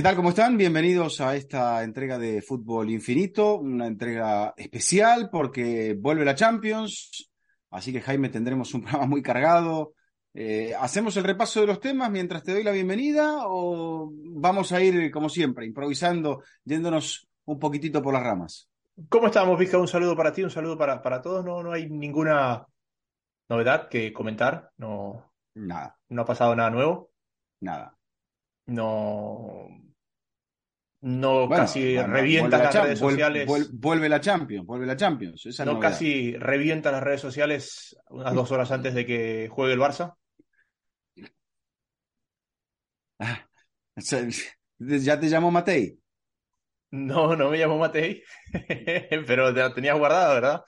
¿Qué tal? ¿Cómo están? Bienvenidos a esta entrega de Fútbol Infinito, una entrega especial porque vuelve la Champions, así que Jaime tendremos un programa muy cargado. Eh, ¿Hacemos el repaso de los temas mientras te doy la bienvenida o vamos a ir, como siempre, improvisando, yéndonos un poquitito por las ramas? ¿Cómo estamos, Vizca? Un saludo para ti, un saludo para, para todos. No, no hay ninguna novedad que comentar. No, Nada, no ha pasado nada nuevo. nada. No, no Bueno, casi bueno, revienta la las redes sociales. vuel- vuelve la Champions, vuelve la Champions. Esa no novedad. casi revienta las redes sociales unas dos horas antes de que juegue el Barça. Ah, ya te llamo Matei. No, no me llamo Matei, pero te la tenías guardada, ¿verdad?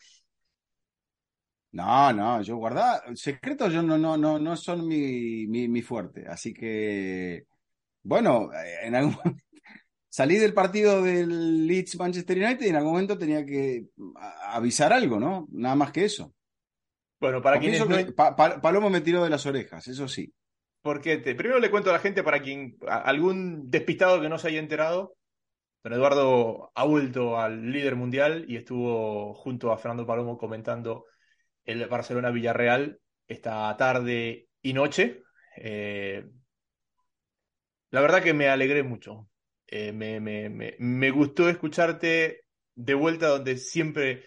No, no, yo guardaba. Secretos yo no, no, no, no son mi, mi, mi fuerte. Así que, bueno, eh, en algún salí del partido del Leeds Manchester United y en algún momento tenía que avisar algo, ¿no? Nada más que eso. Bueno, para quienes Confieso no, que Pa- Pa- Palomo me tiró de las orejas, eso sí. Porque te- primero le cuento a la gente para quien, algún despistado que no se haya enterado, don Eduardo ha vuelto al líder mundial y estuvo junto a Fernando Palomo comentando el Barcelona-Villarreal esta tarde y noche. Eh, la verdad que me alegré mucho. Eh, me, me, me, gustó escucharte de vuelta donde siempre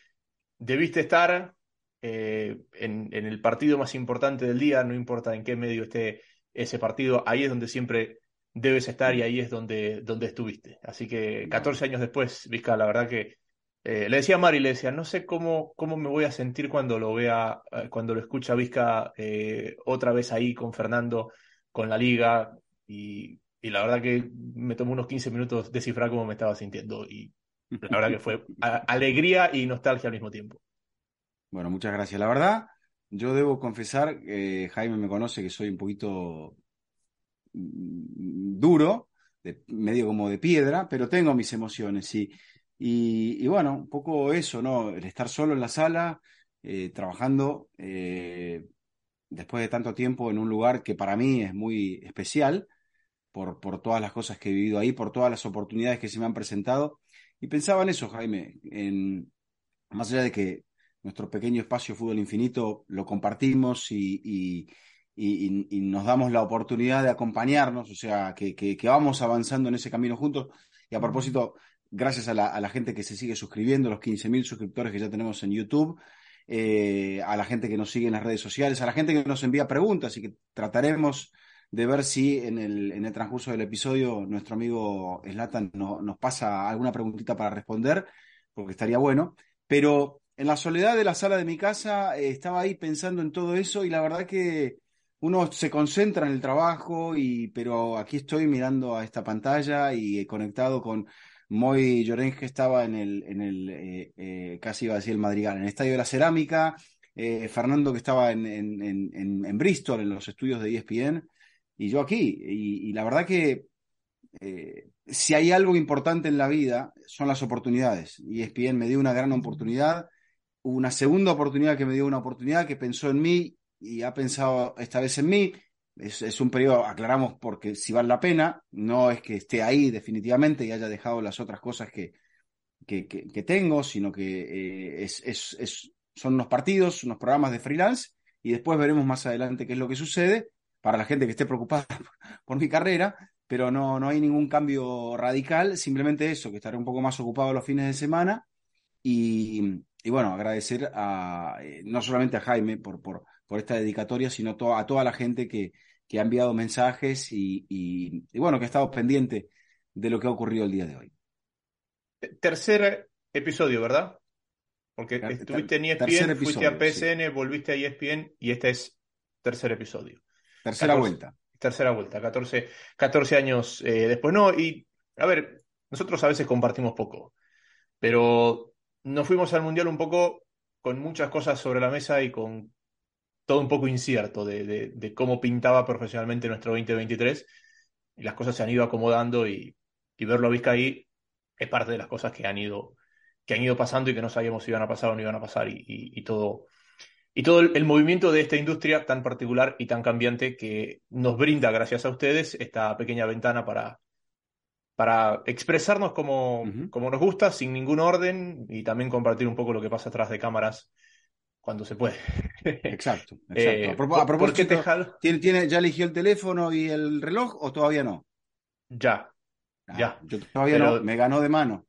debiste estar, eh, en, en el partido más importante del día, no importa en qué medio esté ese partido, ahí es donde siempre debes estar y ahí es donde, donde estuviste. Así que 14 años después, Vizca, la verdad que eh, le decía a Mari, le decía, no sé cómo, cómo me voy a sentir cuando lo vea, cuando lo escucha Vizca otra vez ahí con Fernando, con la liga, y, y la verdad que me tomó unos 15 minutos descifrar cómo me estaba sintiendo, y la verdad que fue alegría y nostalgia al mismo tiempo. Bueno, muchas gracias. La verdad, yo debo confesar, eh, Jaime me conoce que soy un poquito mm, duro, de, medio como de piedra, pero tengo mis emociones y, y bueno, un poco eso, ¿no? El estar solo en la sala, eh, trabajando eh, después de tanto tiempo en un lugar que para mí es muy especial por, por todas las cosas que he vivido ahí, por todas las oportunidades que se me han presentado. Y pensaba en eso, Jaime, en, más allá de que nuestro pequeño espacio Fútbol Infinito lo compartimos y, y, y- nos damos la oportunidad de acompañarnos, o sea, que, que, vamos avanzando en ese camino juntos. Y a propósito, gracias a la, a la gente que se sigue suscribiendo, los 15.000 suscriptores que ya tenemos en YouTube, eh, a la gente que nos sigue en las redes sociales, a la gente que nos envía preguntas y que trataremos de ver si en el, en el transcurso del episodio nuestro amigo Slatan no- nos pasa alguna preguntita para responder, porque estaría bueno. Pero en la soledad de la sala de mi casa eh, estaba ahí pensando en todo eso y la verdad que uno se concentra en el trabajo, y, pero aquí estoy mirando a esta pantalla y conectado con Moy Llorens que estaba en el, en el eh, eh, casi iba a decir el Madrigal, en el Estadio de la Cerámica, Fernando que estaba en, en, en, Bristol, en los estudios de ESPN, y yo aquí. Y, y la verdad que eh, si hay algo importante en la vida, son las oportunidades. Y ESPN me dio una gran oportunidad, una segunda oportunidad que me dio una oportunidad que pensó en mí y ha pensado esta vez en mí. Es, es un periodo, aclaramos, porque si vale la pena, no es que esté ahí definitivamente y haya dejado las otras cosas que, que, que- que tengo, sino que eh, es, es- es- son unos partidos, unos programas de freelance y después veremos más adelante qué es lo que sucede para la gente que esté preocupada por, mi carrera, pero no, no hay ningún cambio radical, simplemente eso, que estaré un poco más ocupado los fines de semana y, y bueno, agradecer a, eh, no solamente a Jaime por, por, por esta dedicatoria, sino to- a toda la gente que, que ha enviado mensajes y, y- y bueno, que ha estado pendiente de lo que ha ocurrido el día de hoy. Tercer episodio, ¿verdad? Porque estuviste en ESPN, fuiste a PSN, volviste a ESPN y este es tercer episodio. Tercera 14. vuelta. Tercera vuelta, 14, 14 años eh, después. No, y a ver, nosotros a veces compartimos poco, pero nos fuimos al Mundial un poco con muchas cosas sobre la mesa y con todo un poco incierto de, de- de cómo pintaba profesionalmente nuestro 2023. Y las cosas se han ido acomodando y, y verlo a Vizca ahí es parte de las cosas que han ido, que han ido pasando y que no sabíamos si iban a pasar o no iban a pasar y, y- y todo, y todo el, el movimiento de esta industria tan particular y tan cambiante que nos brinda, gracias a ustedes, esta pequeña ventana para, para expresarnos como, como nos gusta, sin ningún orden, y también compartir un poco lo que pasa atrás de cámaras cuando se puede. Exacto, exacto. Eh, a, propósito, ¿tiene, ¿tiene, ¿ya eligió el teléfono y el reloj o todavía no? Ya, ah, ya. Yo todavía no, me ganó de mano.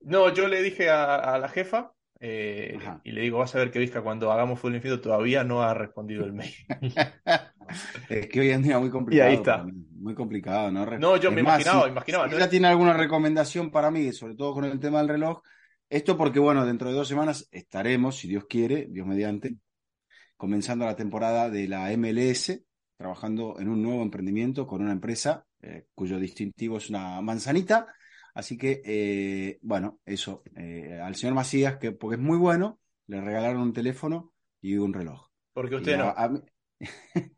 No, yo le dije a, la jefa eh, y le digo, vas a ver que Vizca cuando hagamos Full Infinito todavía no ha respondido el mail. es que hoy en día muy complicado. Y ahí está. Muy complicado, ¿no? No, yo me imaginaba, imaginaba. Si ella tiene alguna recomendación para mí, sobre todo con el tema del reloj, esto porque, bueno, dentro de dos semanas estaremos, si Dios quiere, Dios mediante, comenzando la temporada de la MLS, trabajando en un nuevo emprendimiento con una empresa eh, cuyo distintivo es una manzanita. Así que, eh, bueno, eso, eh, al señor Macías, que porque es muy bueno, le regalaron un teléfono y un reloj. Porque usted no.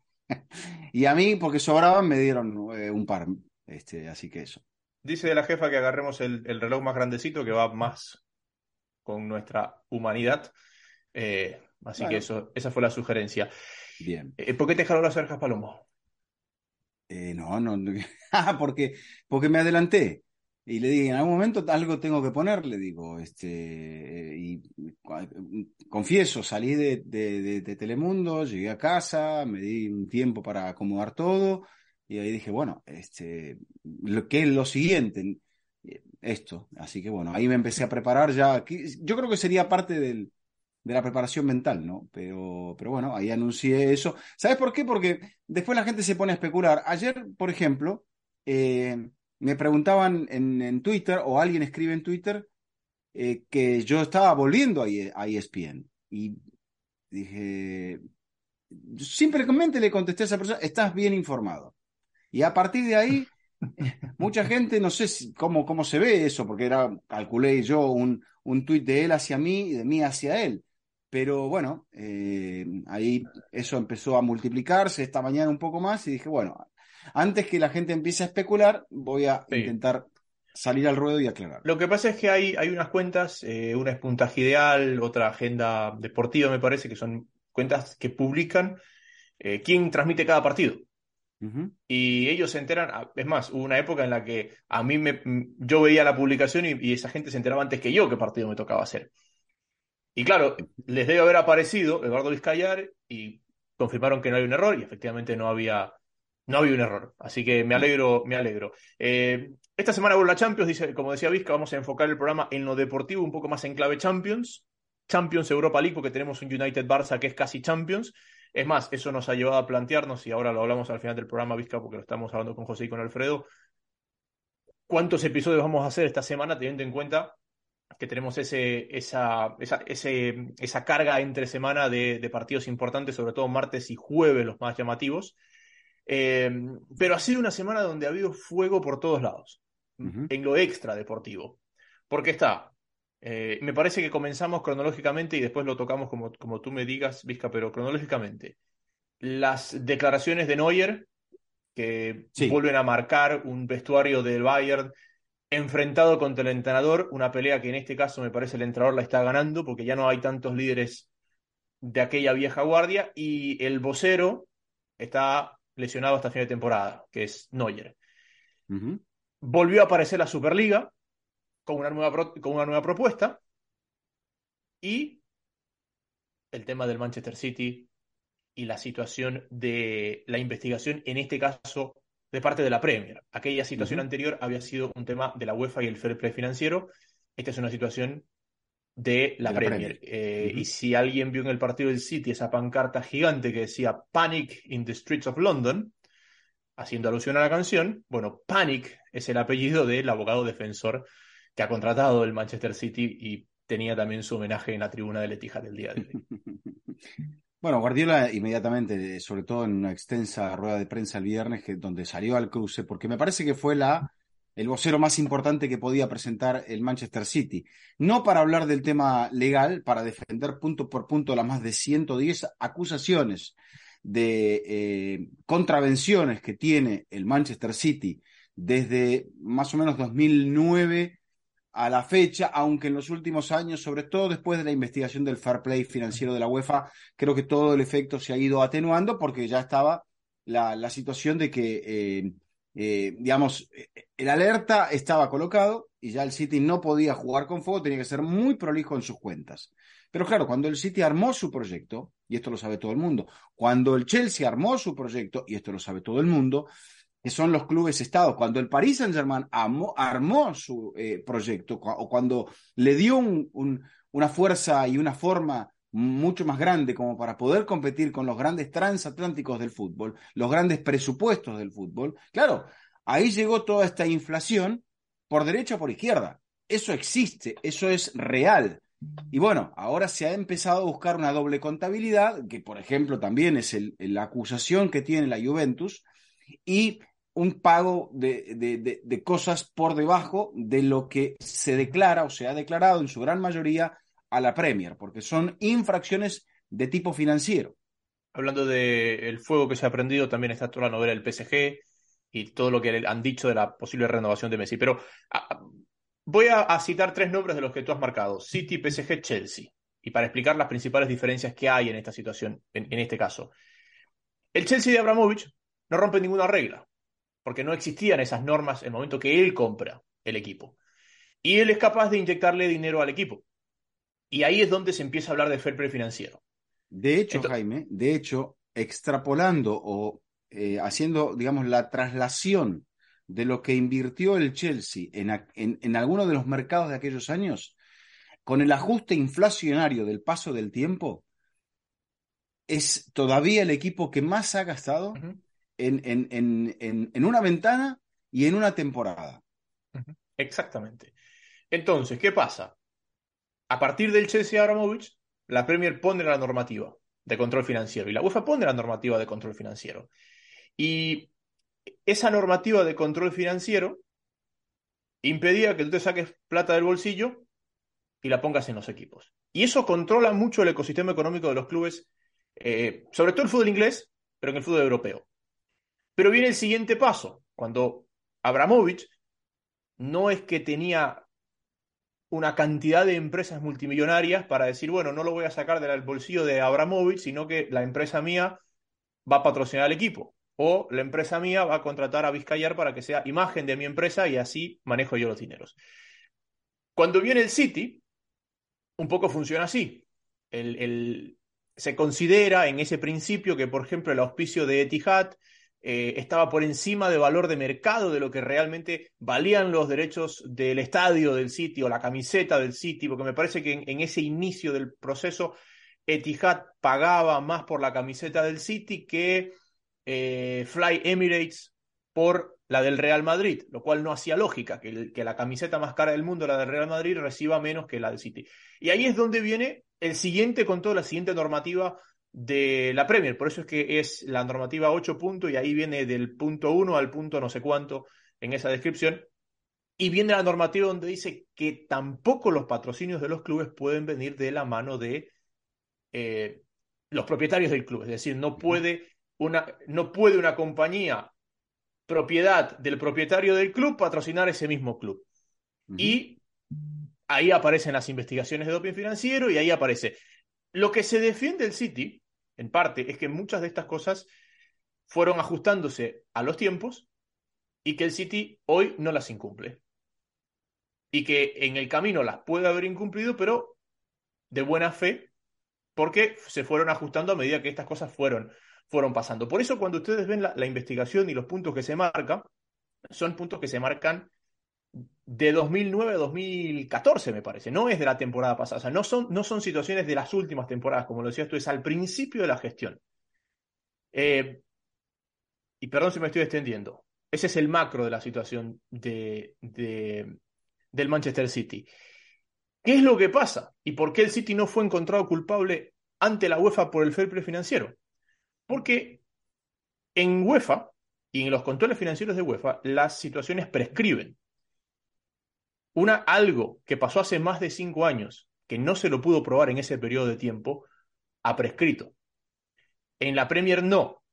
y a mí, porque sobraban, me dieron un par. Este, así que eso. Dice de la jefa que agarremos el reloj más grandecito que va más con nuestra humanidad. Eh, así que eso, esa fue la sugerencia. Bien. Eh, ¿Por qué te jaló las orejas, Palomo? Eh, no, no, ah, porque, porque me adelanté. Y le dije, en algún momento algo tengo que poner, le digo, este, y confieso, salí de, de, Telemundo, llegué a casa, me di un tiempo para acomodar todo, y ahí dije, bueno, este, lo que es lo siguiente, esto. Así que bueno, ahí me empecé a preparar ya. Yo creo que sería parte del, de la preparación mental, ¿no? Pero, pero bueno, ahí anuncié eso. ¿Sabes por qué? Porque después la gente se pone a especular. Ayer, por ejemplo, eh, me preguntaban en, Twitter, o alguien escribe en Twitter, eh, que yo estaba volviendo a, ESPN. Y dije, simplemente le contesté a esa persona, estás bien informado. Y a partir de ahí Mucha gente, no sé cómo, cómo se ve eso, porque era, calculé yo un, un tuit de él hacia mí y de mí hacia él. Pero bueno, eh, ahí eso empezó a multiplicarse esta mañana un poco más y dije, bueno, antes que la gente empiece a especular, voy a intentar salir al ruedo y aclarar. Lo que pasa es que hay, hay unas cuentas, eh, una es Puntaje Ideal, otra Agenda Deportiva, me parece, que son cuentas que publican eh, quién transmite cada partido. Y ellos se enteran, es más, hubo una época en la que a mí me, yo veía la publicación y, esa gente se enteraba antes que yo qué partido me tocaba hacer. Y claro, les debe haber aparecido Eduardo Vizcayar y confirmaron que no hay un error y efectivamente no había, no había un error. Así que me alegro, me alegro. Eh, esta semana vuelve la Champions, dice, como decía Vizca, vamos a enfocar el programa en lo deportivo, un poco más en clave Champions. Champions Europa League, porque tenemos un United Barça que es casi Champions. Es más, eso nos ha llevado a plantearnos, y ahora lo hablamos al final del programa, Vizca, porque lo estamos hablando con José y con Alfredo, cuántos episodios vamos a hacer esta semana, teniendo en cuenta que tenemos ese, esa, ese, esa carga entre semana de, partidos importantes, sobre todo martes y jueves, los más llamativos. Eh, pero ha sido una semana donde ha habido fuego por todos lados, en lo extra deportivo. Porque está eh, me parece que comenzamos cronológicamente y después lo tocamos como, como tú me digas, Vizca, pero cronológicamente. Las declaraciones de Neuer, que vuelven a marcar un vestuario del Bayern enfrentado contra el entrenador, una pelea que en este caso me parece el entrenador la está ganando porque ya no hay tantos líderes de aquella vieja guardia y el vocero está lesionado hasta fin de temporada, que es Neuer. Volvió a aparecer la Superliga, con una nueva, con una nueva propuesta y el tema del Manchester City y la situación de la investigación, en este caso, de parte de la Premier. Aquella situación anterior había sido un tema de la UEFA y el fair play financiero. Esta es una situación de la, Premier. Eh, y si alguien vio en el partido del City esa pancarta gigante que decía Panic in the Streets of London, haciendo alusión a la canción, bueno, Panic es el apellido del abogado defensor que ha contratado el Manchester City y tenía también su homenaje en la tribuna de Etihad del día de hoy. Bueno, Guardiola inmediatamente, sobre todo en una extensa rueda de prensa el viernes, que, donde salió al cruce, porque me parece que fue la, el vocero más importante que podía presentar el Manchester City. No para hablar del tema legal, para defender punto por punto las más de 110 acusaciones de eh, contravenciones que tiene el Manchester City desde más o menos 2009 a la fecha, aunque en los últimos años, sobre todo después de la investigación del fair play financiero de la UEFA, creo que todo el efecto se ha ido atenuando porque ya estaba la, situación de que eh, eh, digamos, el alerta estaba colocado y ya el City no podía jugar con fuego, tenía que ser muy prolijo en sus cuentas. Pero claro, cuando el City armó su proyecto, y esto lo sabe todo el mundo, cuando el Chelsea armó su proyecto, y esto lo sabe todo el mundo, que son los clubes estados, cuando el Paris Saint Germain armó, su eh, proyecto, o cuando le dio una fuerza y una forma mucho más grande como para poder competir con los grandes transatlánticos del fútbol, los grandes presupuestos del fútbol, claro, ahí llegó toda esta inflación por derecha o por izquierda. Eso existe, eso es real. Y bueno, ahora se ha empezado a buscar una doble contabilidad, que por ejemplo también es la acusación que tiene la Juventus, y un pago de, de, cosas por debajo de lo que se declara o se ha declarado en su gran mayoría a la Premier, porque son infracciones de tipo financiero. Hablando del fuego que se ha prendido, también está toda la novela del PSG y todo lo que han dicho de la posible renovación de Messi. Pero voy a, citar tres nombres de los que tú has marcado: City, PSG, Chelsea. Y para explicar las principales diferencias que hay en esta situación, en, en este caso. El Chelsea de Abramovich no rompe ninguna regla, porque no existían esas normas en el momento que él compra el equipo. Y él es capaz de inyectarle dinero al equipo. Y ahí es donde se empieza a hablar de fair play financiero. De hecho, Jaime, de hecho, extrapolando o eh, haciendo, digamos, la traslación de lo que invirtió el Chelsea en, en, en algunos de los mercados de aquellos años, con el ajuste inflacionario del paso del tiempo, es todavía el equipo que más ha gastado en, en, una ventana y en una temporada. Exactamente. Entonces, ¿qué pasa? A partir del Chelsea Abramovich, la Premier pone la normativa de control financiero y la UEFA pone la normativa de control financiero. Y esa normativa de control financiero impedía que tú te saques plata del bolsillo y la pongas en los equipos. Y eso controla mucho el ecosistema económico de los clubes, eh, sobre todo el fútbol inglés, pero en el fútbol europeo. Pero viene el siguiente paso, cuando Abramovich no es que tenía una cantidad de empresas multimillonarias para decir, bueno, no lo voy a sacar del bolsillo de Abramovich, sino que la empresa mía va a patrocinar al equipo. O la empresa mía va a contratar a Vizcayar para que sea imagen de mi empresa y así manejo yo los dineros. Cuando viene el City, un poco funciona así. El, se considera en ese principio que, por ejemplo, el auspicio de Etihad eh, estaba por encima de valor de mercado de lo que realmente valían los derechos del estadio del City o la camiseta del City, porque me parece que en, ese inicio del proceso Etihad pagaba más por la camiseta del City que eh, Fly Emirates por la del Real Madrid, lo cual no hacía lógica que, que, la camiseta más cara del mundo, la del Real Madrid, reciba menos que la del City. Y ahí es donde viene el siguiente con toda la siguiente normativa de la Premier. Por eso es que es la normativa 8 puntos y ahí viene del punto 1 al punto no sé cuánto en esa descripción. Y viene la normativa donde dice que tampoco los patrocinios de los clubes pueden venir de la mano de eh, los propietarios del club. Es decir, no puede una, no puede una compañía propiedad del propietario del club patrocinar ese mismo club. Y ahí aparecen las investigaciones de doping financiero y ahí aparece. Lo que se defiende el City en parte, es que muchas de estas cosas fueron ajustándose a los tiempos y que el City hoy no las incumple. Y que en el camino las puede haber incumplido, pero de buena fe, porque se fueron ajustando a medida que estas cosas fueron, fueron pasando. Por eso cuando ustedes ven la, la investigación y los puntos que se marcan, son puntos que se marcan de 2009 a 2014, me parece. No es de la temporada pasada. O sea, no son, no son situaciones de las últimas temporadas, como lo decías tú, es al principio de la gestión. Eh, y perdón si me estoy extendiendo. Ese es el macro de la situación de, del Manchester City. ¿Qué es lo que pasa? ¿Y por qué el City no fue encontrado culpable ante la UEFA por el fair play financiero? Porque en UEFA y en los controles financieros de UEFA las situaciones prescriben una, algo que pasó hace más de cinco años, que no se lo pudo probar en ese periodo de tiempo, ha prescrito. En la Premier no.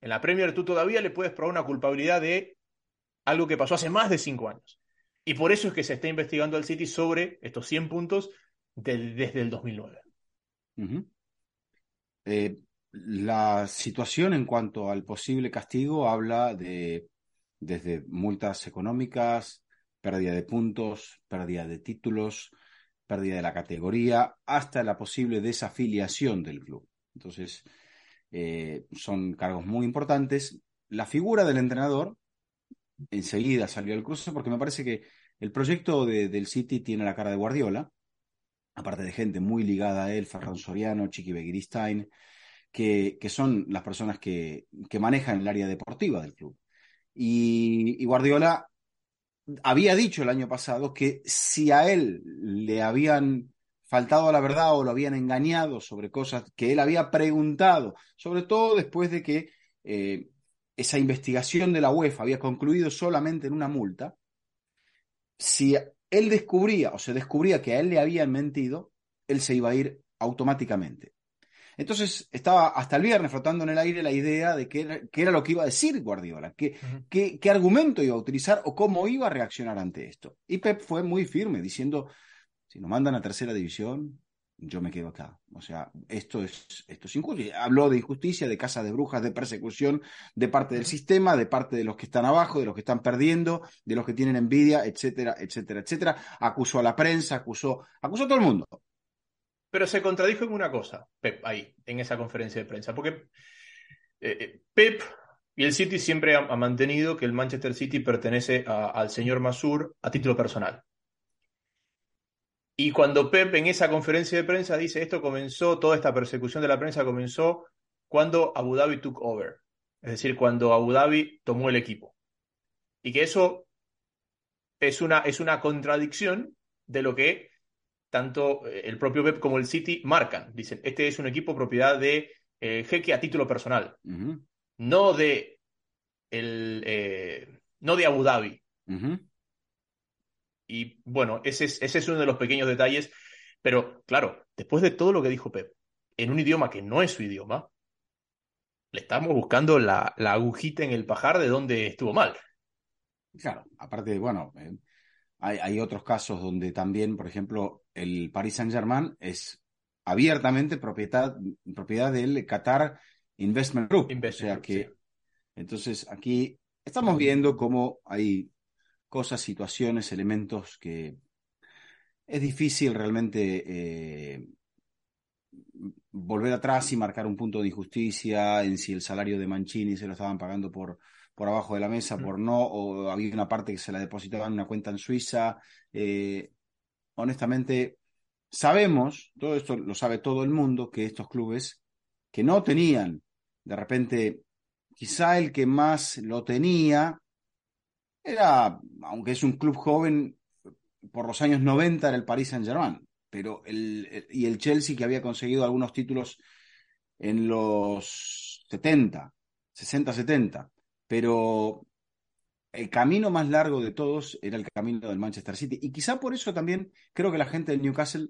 En la Premier tú todavía le puedes probar una culpabilidad de algo que pasó hace más de cinco años. Y por eso es que se está investigando al City sobre estos 100 puntos desde el 2009. Eh, la situación en cuanto al posible castigo habla de desde multas económicas, pérdida de puntos, pérdida de títulos, pérdida de la categoría, hasta la posible desafiliación del club. Entonces, eh, son cargos muy importantes. La figura del entrenador enseguida salió al cruce porque me parece que el proyecto del City tiene la cara de Guardiola, aparte de gente muy ligada a él, Ferran Soriano, Chiqui Begiristain, que, son las personas que manejan el área deportiva del club. Y, Guardiola había dicho el año pasado que si a él le habían faltado a la verdad o lo habían engañado sobre cosas que él había preguntado, sobre todo después de que eh, esa investigación de la UEFA había concluido solamente en una multa, si él descubría o se descubría que a él le habían mentido, él se iba a ir automáticamente. Entonces estaba hasta el viernes flotando en el aire la idea de qué era, lo que iba a decir Guardiola, qué, qué, argumento iba a utilizar o cómo iba a reaccionar ante esto. Y Pep fue muy firme diciendo, si nos mandan a tercera división, yo me quedo acá. O sea, esto es, esto es injusto. Habló de injusticia, de casa de brujas, de persecución de parte del sistema, de parte de los que están abajo, de los que están perdiendo, de los que tienen envidia, etcétera, etcétera, etcétera. Acusó a la prensa, acusó, acusó a todo el mundo. Pero se contradijo en una cosa, Pep, ahí, en esa conferencia de prensa, porque eh, eh, Pep y el City siempre ha, mantenido que el Manchester City pertenece al señor Masur a título personal. Y cuando Pep en esa conferencia de prensa dice esto comenzó, toda esta persecución de la prensa comenzó cuando Abu Dhabi took over, es decir, cuando Abu Dhabi tomó el equipo. Y que eso es una, es una contradicción de lo que tanto eh, el propio Pep como el City marcan. Dicen, este es un equipo propiedad de eh, Jeque a título personal, no de el, eh, no de Abu Dhabi. Y bueno, ese es, ese es uno de los pequeños detalles, pero claro, después de todo lo que dijo Pep, en un idioma que no es su idioma, le estamos buscando la, la agujita en el pajar de donde estuvo mal. Claro, aparte, bueno, hay, otros casos donde también, por ejemplo, el Paris Saint-Germain es abiertamente propiedad, propiedad del Qatar Investment Group. o sea que, entonces aquí estamos viendo cómo hay cosas, situaciones, elementos que es difícil realmente eh, volver atrás y marcar un punto de injusticia en si el salario de Mancini se lo estaban pagando por por abajo de la mesa, por no, o había una parte que se la depositaba en una cuenta en Suiza. Eh, honestamente, sabemos, todo esto lo sabe todo el mundo, que estos clubes que no tenían, de repente, quizá el que más lo tenía, era, aunque es un club joven, por los años 90 era el Paris Saint-Germain, pero el, y el Chelsea que había conseguido algunos títulos en los 70, 60, 70 pero el camino más largo de todos era el camino del Manchester City. Y quizá por eso también creo que la gente del Newcastle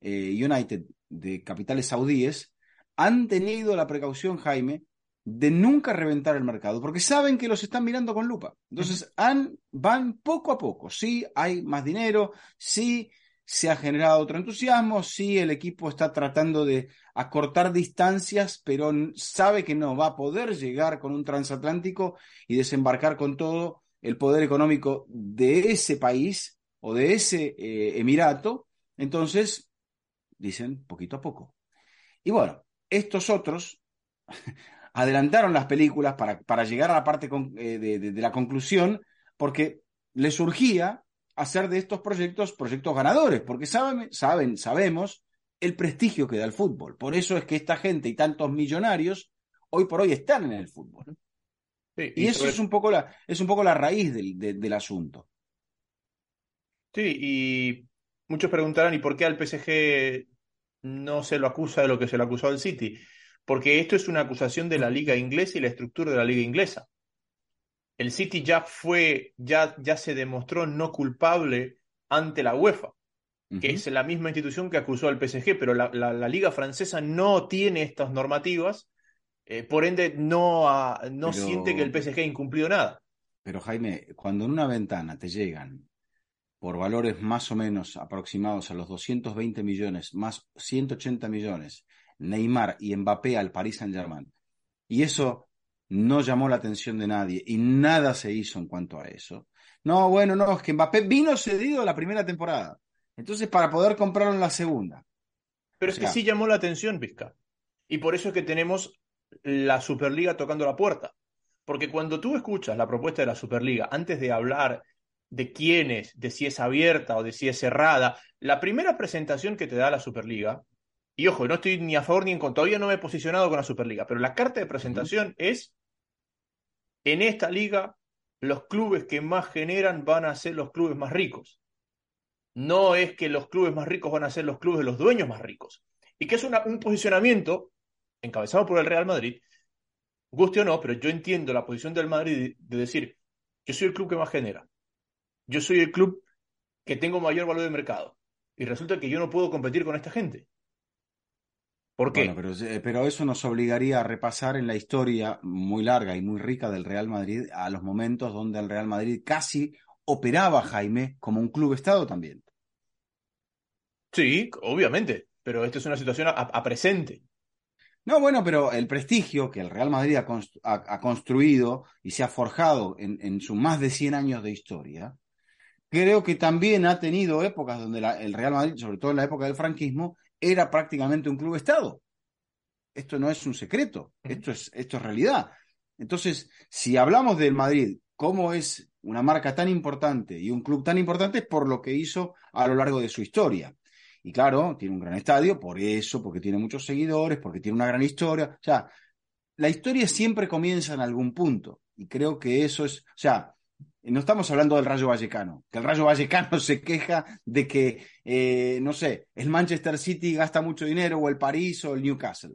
eh, United, de capitales saudíes, han tenido la precaución, Jaime, de nunca reventar el mercado, porque saben que los están mirando con lupa. Entonces, han, van poco a poco. Sí, hay más dinero, sí, se ha generado otro entusiasmo, sí el equipo está tratando de acortar distancias, pero sabe que no va a poder llegar con un transatlántico y desembarcar con todo el poder económico de ese país o de ese eh, emirato. Entonces, dicen poquito a poco. Y bueno, estos otros adelantaron las películas para, para llegar a la parte eh, de la conclusión, porque les surgía hacer de estos proyectos proyectos ganadores, porque saben, saben, sabemos el prestigio que da el fútbol. Por eso es que esta gente y tantos millonarios hoy por hoy están en el fútbol. Y, eso es, un poco la, es un poco la raíz del, del asunto. Sí, y muchos preguntarán, ¿y por qué al PSG no se lo acusa de lo que se lo acusó al City? Porque esto es una acusación de la liga inglesa y la estructura de la liga inglesa el City ya fue, ya, ya se demostró no culpable ante la UEFA, que es la misma institución que acusó al PSG, pero la, la, liga francesa no tiene estas normativas, eh, por ende no, no siente que el PSG ha incumplido nada. Pero Jaime, cuando en una ventana te llegan por valores más o menos aproximados a los 220 millones, más 180 millones, Neymar y Mbappé al Paris Saint-Germain, y eso no llamó la atención de nadie y nada se hizo en cuanto a eso. No, bueno, no, es que Mbappé vino cedido la primera temporada. Entonces, para poder comprarlo en la segunda. Pero es que sí llamó la atención, Vizca. Y por eso es que tenemos la Superliga tocando la puerta. Porque cuando tú escuchas la propuesta de la Superliga, antes de hablar de quién es, de si es abierta o de si es cerrada, la primera presentación que te da la Superliga, y ojo, no estoy ni a favor ni en contra, todavía no me he posicionado con la Superliga, pero la carta de presentación es, en esta liga, los clubes que más generan van a ser los clubes más ricos. No es que los clubes más ricos van a ser los clubes de los dueños más ricos. Y que es un posicionamiento encabezado por el Real Madrid, guste o no, pero yo entiendo la posición del Madrid de decir, yo soy el club que más genera, yo soy el club que tengo mayor valor de mercado, y resulta que yo no puedo competir con esta gente. ¿Por qué? pero, eh, pero, eso nos obligaría a repasar en la historia muy larga y muy rica del Real Madrid a los momentos donde el Real Madrid casi operaba, Jaime, como un club Estado también. Sí, obviamente, pero esta es una situación a presente. No, bueno, pero el prestigio que el Real Madrid ha, construido y se ha forjado en, sus más de 100 años de historia, creo que también ha tenido épocas donde el Real Madrid, sobre todo en la época del franquismo, era prácticamente un club Estado. Esto no es un secreto, esto es, esto es realidad. Entonces, si hablamos del Madrid, cómo es una marca tan importante y un club tan importante, es por lo que hizo a lo largo de su historia. Y claro, tiene un gran estadio, por eso, porque tiene muchos seguidores, porque tiene una gran historia. O sea, la historia siempre comienza en algún punto. Y creo que eso es, o sea, no estamos hablando del Rayo Vallecano, que el Rayo Vallecano se queja de que, eh, no sé, el Manchester City gasta mucho dinero, o el París, o el Newcastle.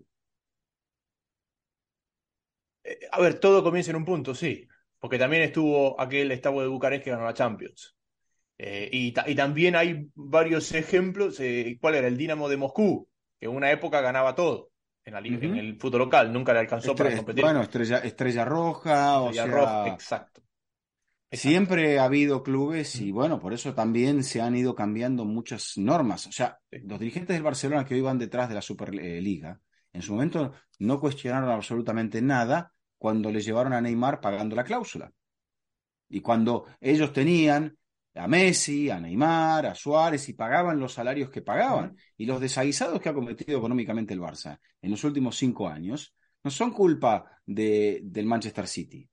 Eh, a ver, todo comienza en un punto, sí. Porque también estuvo aquel estado de Bucarest que ganó la Champions. Eh, y, también hay varios ejemplos. Eh, ¿Cuál era? El Dinamo de Moscú, que en una época ganaba todo en, la, en el fútbol local, nunca le alcanzó para competir. Bueno, Estrella, estrella Roja, o sea, Roja, exacto. Siempre ha habido clubes y bueno, por eso también se han ido cambiando muchas normas. O sea, los dirigentes del Barcelona que hoy van detrás de la Superliga, en su momento no cuestionaron absolutamente nada cuando le llevaron a Neymar pagando la cláusula. Y cuando ellos tenían a Messi, a Neymar, a Suárez y pagaban los salarios que pagaban. Y los desaguisados que ha cometido económicamente el Barça en los últimos cinco años no son culpa de, del Manchester City.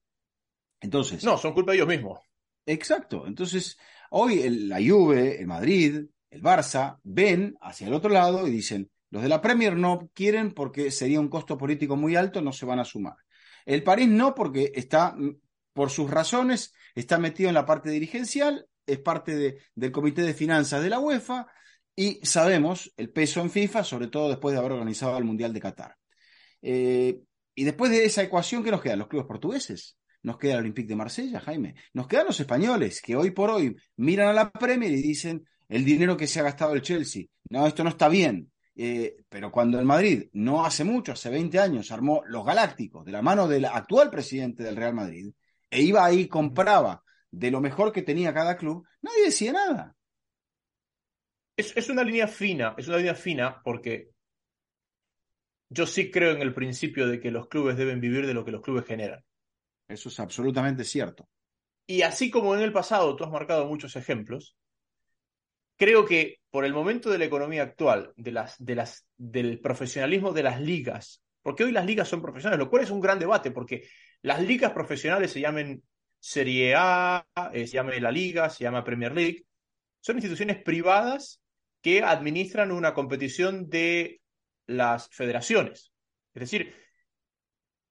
Entonces. No, son culpa de ellos mismos. Exacto. Entonces, hoy la Juve, el Madrid, el Barça ven hacia el otro lado y dicen: los de la Premier no quieren porque sería un costo político muy alto, no se van a sumar. El París no, porque está, mm, por sus razones, está metido en la parte dirigencial es parte del Comité de Finanzas de la UEFA y sabemos el peso en FIFA, sobre todo después de haber organizado el Mundial de Qatar. Eh, y después de esa ecuación, ¿qué nos quedan? Los clubes portugueses. Nos queda el Olympique de Marsella, Jaime. Nos quedan los españoles, que hoy por hoy miran a la Premier y dicen el dinero que se ha gastado el Chelsea. No, esto no está bien. Eh, pero cuando el Madrid, no hace mucho, hace 20 años, armó los Galácticos de la mano del actual presidente del Real Madrid, e iba ahí compraba de lo mejor que tenía cada club, nadie decía nada. Es, una línea fina, es una línea fina porque yo sí creo en el principio de que los clubes deben vivir de lo que los clubes generan. Eso es absolutamente cierto. Y así como en el pasado tú has marcado muchos ejemplos, creo que por el momento de la economía actual, de las, de las, del profesionalismo de las ligas, porque hoy las ligas son profesionales, lo cual es un gran debate, porque las ligas profesionales se llamen Serie A, eh, se llama la Liga, se llama Premier League. Son instituciones privadas que administran una competición de las federaciones. Es decir,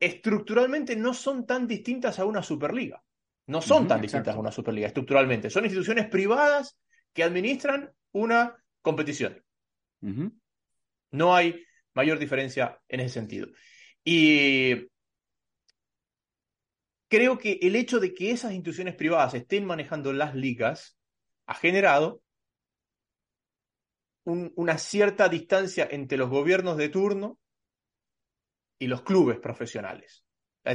estructuralmente no son tan distintas a una Superliga. No son tan distintas a una Superliga estructuralmente. Son instituciones privadas que administran una competición. No hay mayor diferencia en ese sentido. Y creo que el hecho de que esas instituciones privadas estén manejando las ligas ha generado una cierta distancia entre los gobiernos de turno y los clubes profesionales.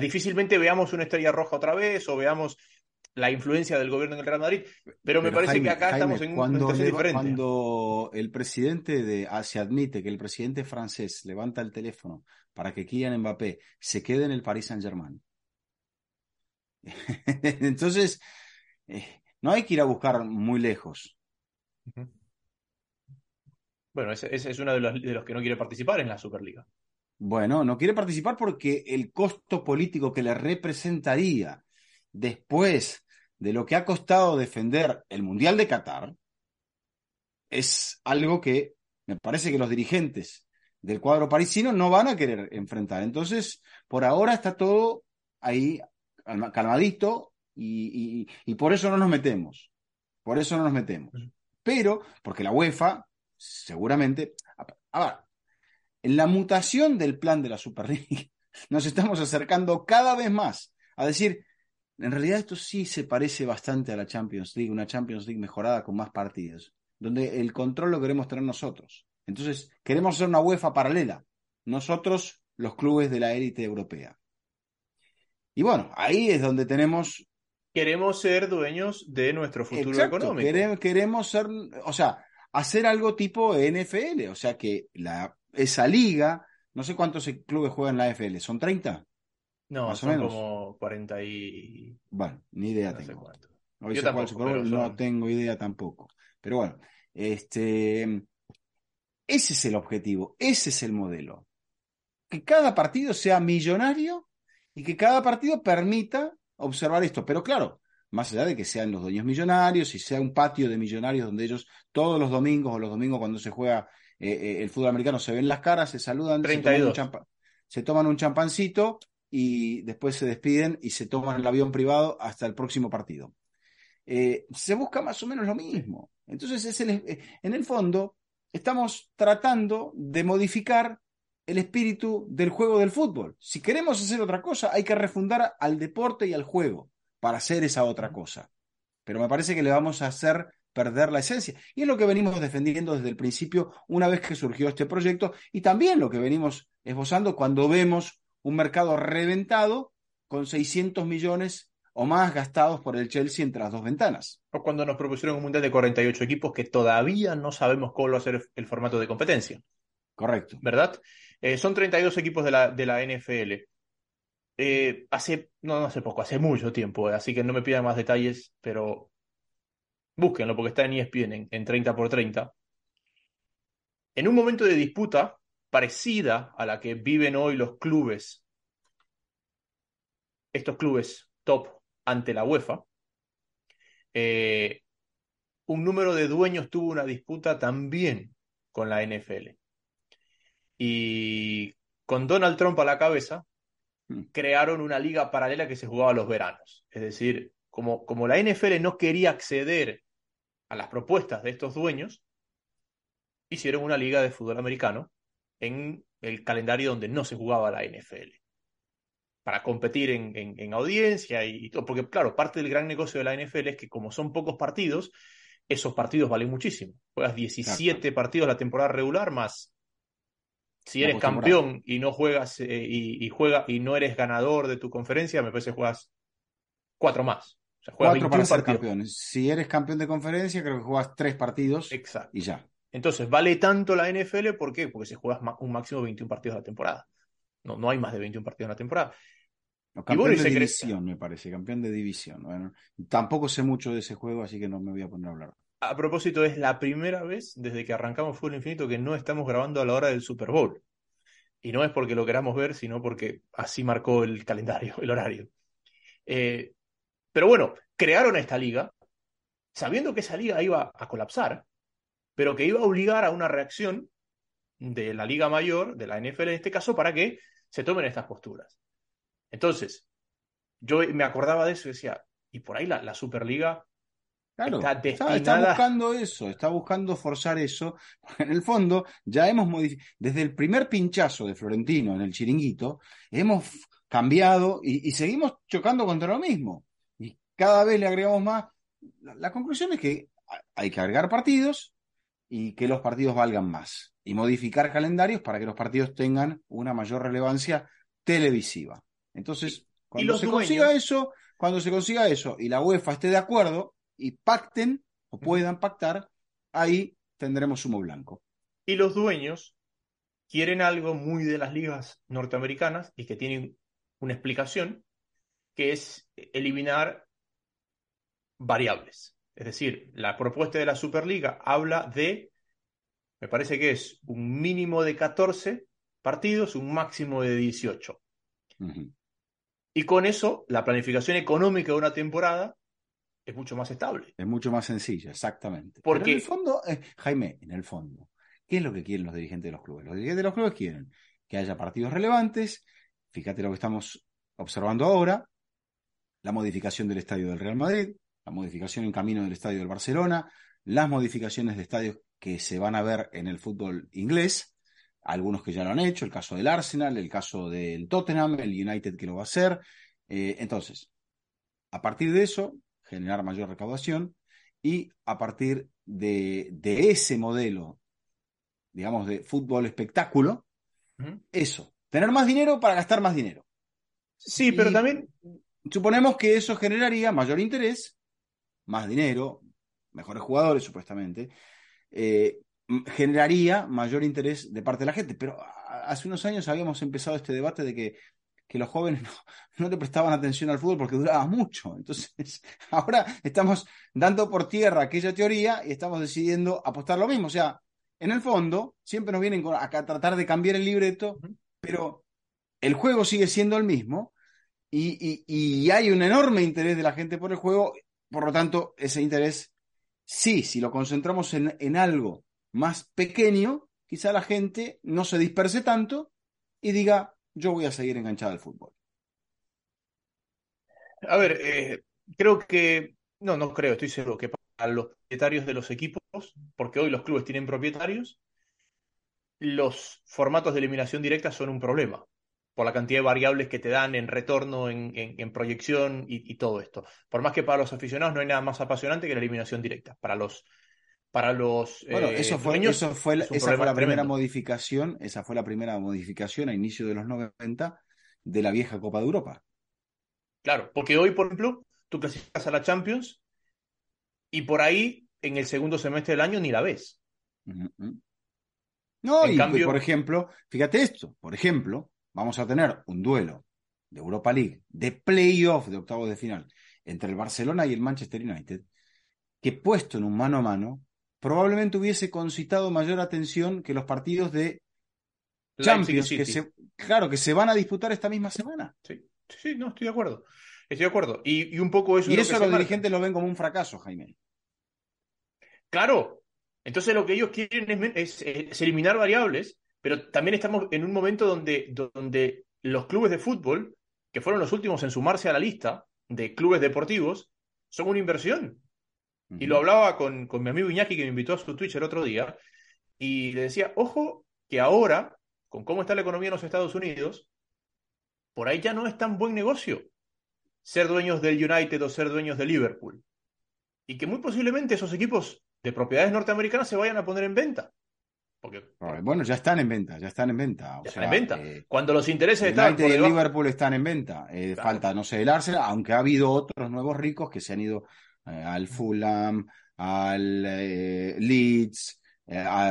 Difícilmente veamos una estrella roja otra vez o veamos la influencia del gobierno en el Real Madrid, pero, me parece que acá estamos en una situación diferente. Cuando el presidente de, ah, se admite que el presidente francés levanta el teléfono para que Kylian Mbappé se quede en el Paris Saint-Germain, Entonces, eh, no hay que ir a buscar muy lejos. Bueno, ese, ese es uno de los, de los que no quiere participar en la Superliga. Bueno, no quiere participar porque el costo político que le representaría después de lo que ha costado defender el Mundial de Qatar es algo que me parece que los dirigentes del cuadro parisino no van a querer enfrentar. Entonces, por ahora está todo ahí calmadito y, y, por eso no nos metemos. Por eso no nos metemos. Pero, porque la UEFA seguramente... A ver, en la mutación del plan de la Superliga nos estamos acercando cada vez más a decir, en realidad esto sí se parece bastante a la Champions League, una Champions League mejorada con más partidos, donde el control lo queremos tener nosotros. Entonces, queremos hacer una UEFA paralela, nosotros los clubes de la élite europea. Y bueno, ahí es donde tenemos... Queremos ser dueños de nuestro futuro económico. queremos ser, o sea, hacer algo tipo NFL, o sea que la, esa liga, no sé cuántos clubes juegan la NFL, ¿son 30? No, más son o menos. como 40 y... Bueno, ni idea tengo. Yo tampoco, no tengo idea tampoco. Pero bueno, este, ese es el objetivo, ese es el modelo. Que cada partido sea millonario y que cada partido permita observar esto. Pero claro, más allá de que sean los dueños millonarios y sea un patio de millonarios donde ellos todos los domingos o los domingos cuando se juega eh, eh, el fútbol americano se ven las caras, se saludan, Se, toman un champancito y después se despiden y se toman el avión privado hasta el próximo partido. Eh, se busca más o menos lo mismo. Entonces, es en el fondo, estamos tratando de modificar el espíritu del juego del fútbol. Si queremos hacer otra cosa, hay que refundar al deporte y al juego para hacer esa otra cosa. Pero me parece que le vamos a hacer perder la esencia. Y es lo que venimos defendiendo desde el principio, una vez que surgió este proyecto, y también lo que venimos esbozando cuando vemos un mercado reventado con 600 millones o más gastados por el Chelsea entre las dos ventanas. O cuando nos propusieron un mundial de 48 equipos que todavía no sabemos cómo va a ser el formato de competencia. Correcto. ¿Verdad? Eh, son 32 equipos de la, de la NFL. Eh, hace, no, no hace poco, hace mucho tiempo, eh, así que no me pidan más detalles, pero búsquenlo porque está en ESPN en, en 30 por 30. En un momento de disputa parecida a la que viven hoy los clubes, estos clubes top ante la UEFA, un número de dueños tuvo una disputa también con la NFL. Y con Donald Trump a la cabeza, Mm. crearon una liga paralela que se jugaba los veranos. Es decir, como, como la NFL no quería acceder a las propuestas de estos dueños, hicieron una liga de fútbol americano en el calendario donde no se jugaba la NFL. Para competir en, en, audiencia y, todo. Porque, claro, parte del gran negocio de la NFL es que, como son pocos partidos, esos partidos valen muchísimo. Juegas 17 partidos la temporada regular más si eres campeón y no juegas eh, y, juega, y no eres ganador de tu conferencia, me parece que juegas cuatro más. O sea, juegas cuatro para ser campeón. Si eres campeón de conferencia, creo que juegas tres partidos Exacto. y ya. Entonces, vale tanto la NFL, ¿por qué? Porque se juega un máximo de 21 partidos a la temporada. No, no hay más de 21 partidos en la temporada. campeón de división, me parece, campeón de división. Bueno, tampoco sé mucho de ese juego, así que no me voy a poner a hablar. A propósito, es la primera vez desde que arrancamos Fútbol Infinito que no estamos grabando a la hora del Super Bowl. Y no es porque lo queramos ver, sino porque así marcó el calendario, el horario. Eh, pero bueno, crearon esta liga, sabiendo que esa liga iba a colapsar, pero que iba a obligar a una reacción de la liga mayor, de la NFL en este caso, para que se tomen estas posturas. Entonces, yo me acordaba de eso y decía, y por ahí la, la Superliga está, buscando eso, está buscando forzar eso. En el fondo, ya hemos modificado, desde el primer pinchazo de Florentino en el chiringuito, hemos cambiado y, seguimos chocando contra lo mismo. Y cada vez le agregamos más. La, conclusión es que hay que agregar partidos y que los partidos valgan más. Y modificar calendarios para que los partidos tengan una mayor relevancia televisiva. Entonces, cuando se consiga eso, cuando se consiga eso y la UEFA esté de acuerdo, y pacten o puedan pactar, ahí tendremos humo blanco. Y los dueños quieren algo muy de las ligas norteamericanas y que tienen una explicación, que es eliminar variables. Es decir, la propuesta de la Superliga habla de, me parece que es un mínimo de 14 partidos, un máximo de 18. Y con eso, la planificación económica de una temporada es mucho más estable. Es mucho más sencilla, exactamente. Porque Pero en el fondo, eh, Jaime, en el fondo, ¿qué es lo que quieren los dirigentes de los clubes? Los dirigentes de los clubes quieren que haya partidos relevantes. Fíjate lo que estamos observando ahora, la modificación del estadio del Real Madrid, la modificación en camino del estadio del Barcelona, las modificaciones de estadios que se van a ver en el fútbol inglés, algunos que ya lo han hecho, el caso del Arsenal, el caso del Tottenham, el United que lo va a hacer. Eh, entonces, a partir de eso, generar mayor recaudación y a partir de, de ese modelo, digamos, de fútbol espectáculo, eso, tener más dinero para gastar más dinero. Sí, pero también suponemos que eso generaría mayor interés, más dinero, mejores jugadores supuestamente, eh, generaría mayor interés de parte de la gente. Pero hace unos años habíamos empezado este debate de que, que los jóvenes no, no le prestaban atención al fútbol porque duraba mucho. Entonces, ahora estamos dando por tierra aquella teoría y estamos decidiendo apostar lo mismo. O sea, en el fondo, siempre nos vienen a tratar de cambiar el libreto, pero el juego sigue siendo el mismo y, y, hay un enorme interés de la gente por el juego. Por lo tanto, ese interés, sí, si lo concentramos en, en algo más pequeño, quizá la gente no se disperse tanto y diga, yo voy a seguir enganchado al fútbol. A ver, eh, creo que, no, no creo, estoy seguro que para los propietarios de los equipos, porque hoy los clubes tienen propietarios, los formatos de eliminación directa son un problema por la cantidad de variables que te dan en retorno, en, proyección y, todo esto. Por más que para los aficionados no hay nada más apasionante que la eliminación directa. Para los para los bueno, eso fue, eso fue esa fue la primera modificación, esa fue la primera modificación a inicio de los 90 de la vieja Copa de Europa. Claro, porque hoy, por ejemplo, tú clasificas a la Champions y por ahí en el segundo semestre del año ni la ves. No, y cambio... por ejemplo, fíjate esto, por ejemplo, vamos a tener un duelo de Europa League, de playoff de octavos de final, entre el Barcelona y el Manchester United, que puesto en un mano a mano, probablemente hubiese concitado mayor atención que los partidos de Champions, que se, claro, que se van a disputar esta misma semana. Sí, sí, no, estoy de acuerdo. Estoy de acuerdo. Y, un poco eso. Y eso los dirigentes lo ven como un fracaso, Jaime. Claro. Entonces lo que ellos quieren es eliminar variables pero también estamos en un momento donde, donde los clubes de fútbol, que fueron los últimos en sumarse a la lista de clubes deportivos, son una inversión. Y lo hablaba con, con, mi amigo Iñaki, que me invitó a su Twitch el otro día, y le decía, ojo, que ahora, con cómo está la economía en los Estados Unidos, por ahí ya no es tan buen negocio ser dueños del United o ser dueños de Liverpool. Y que muy posiblemente esos equipos de propiedades norteamericanas se vayan a poner en venta. Bueno, ya están en venta, ya están en venta. están en venta. Eh, Cuando los intereses están. y el Liverpool están en venta. Eh, falta, no sé, el Arsenal, aunque ha habido otros nuevos ricos que se han ido al Fulham, al Leeds,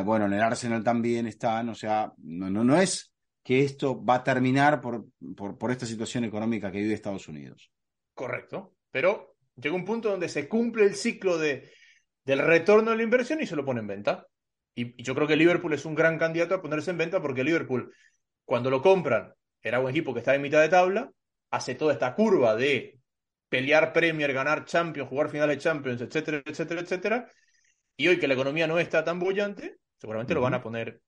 bueno, en el Arsenal también están. O sea, no, no, no es que esto va a terminar por, por, por esta situación económica que vive Estados Unidos. Correcto. Pero llega un punto donde se cumple el ciclo de, del retorno de la inversión y se lo pone en venta. Y, yo creo que Liverpool es un gran candidato a ponerse en venta porque Liverpool, cuando lo compran, era un equipo que estaba en mitad de tabla, hace toda esta curva de pelear Premier, ganar Champions, jugar finales de Champions, etcétera, etcétera, etcétera. Y hoy que la economía no está tan bullante, seguramente lo van a poner,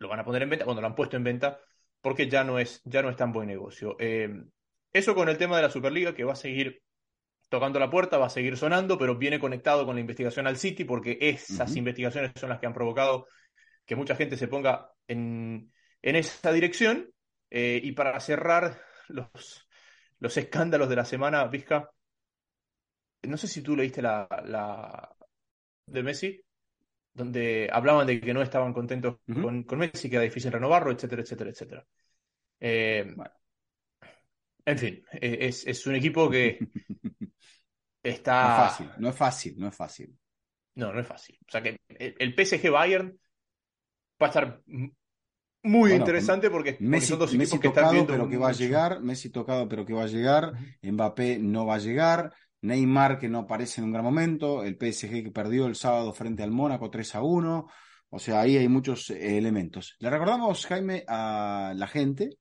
lo van a poner en venta, bueno, lo han puesto en venta porque ya no es, ya no es tan buen negocio. Eh, eso con el tema de la Superliga, que va a seguir tocando la puerta, va a seguir sonando, pero viene conectado con la investigación al City porque esas investigaciones son las que han provocado que mucha gente se ponga en, en esa dirección. Eh, y para cerrar los, los escándalos de la semana, Vizca, no sé si tú leíste la, la de Messi, donde hablaban de que no estaban contentos con, con, Messi, que era difícil renovarlo, etcétera, etcétera, etcétera. Eh, en fin, e, es, es un equipo que está... No es fácil, no es fácil, no es fácil. No, no es fácil. O sea que el PSG Bayern va a estar muy interesante porque, Messi, son dos Messi que tocado, pero que va a llegar, Messi tocado, pero que va a llegar, Mbappé no va a llegar, Neymar que no aparece en un gran momento, el PSG que perdió el sábado frente al Mónaco 3 a 1. O sea, ahí hay muchos eh, elementos. Le recordamos, Jaime, a la gente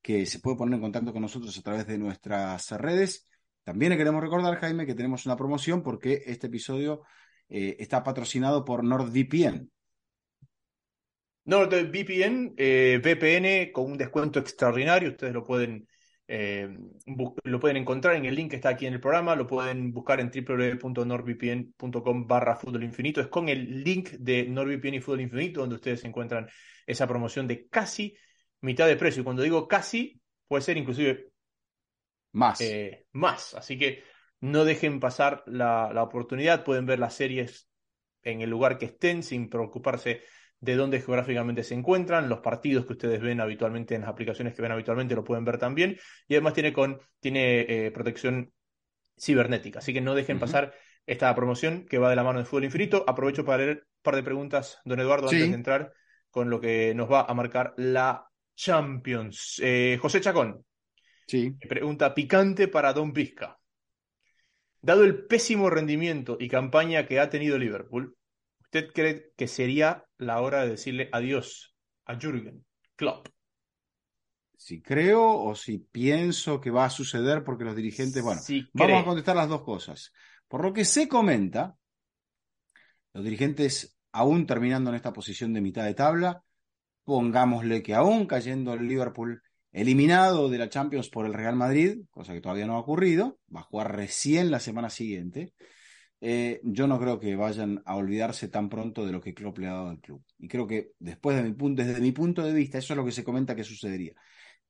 que se puede poner en contacto con nosotros a través de nuestras redes. También le queremos recordar, Jaime, que tenemos una promoción porque este episodio eh, está patrocinado por NordVPN. NordVPN, eh, VPN con un descuento extraordinario, ustedes lo pueden, eh, lo pueden encontrar en el link que está aquí en el programa, lo pueden buscar en www.nordvpn.com barra fútbol infinito, es con el link de NordVPN y fútbol infinito donde ustedes encuentran esa promoción de casi mitad de precio. Y cuando digo casi, puede ser inclusive más. Eh, más. Así que no dejen pasar la, la, oportunidad. Pueden ver las series en el lugar que estén sin preocuparse de dónde geográficamente se encuentran. Los partidos que ustedes ven habitualmente en las aplicaciones que ven habitualmente lo pueden ver también. Y además tiene, con, tiene eh, protección cibernética. Así que no dejen pasar esta promoción que va de la mano de Fútbol Infinito. Aprovecho para leer un par de preguntas, don Eduardo, antes de entrar con lo que nos va a marcar la Champions. Eh, José Chacón. Sí. Pregunta picante para Don Pizca. Dado el pésimo rendimiento y campaña que ha tenido Liverpool, ¿usted cree que sería la hora de decirle adiós a Jürgen Klopp? Si creo o si pienso que va a suceder porque los dirigentes, bueno, vamos a contestar las dos cosas. Por lo que se comenta, los dirigentes, aún terminando en esta posición de mitad de tabla, pongámosle que aún cayendo el Liverpool eliminado de la Champions por el Real Madrid, cosa que todavía no ha ocurrido, va a jugar recién la semana siguiente. Eh, yo no creo que vayan a olvidarse tan pronto de lo que Klopp le ha dado al club. Y creo que después de mi punto, desde mi punto de vista, eso es lo que se comenta que sucedería.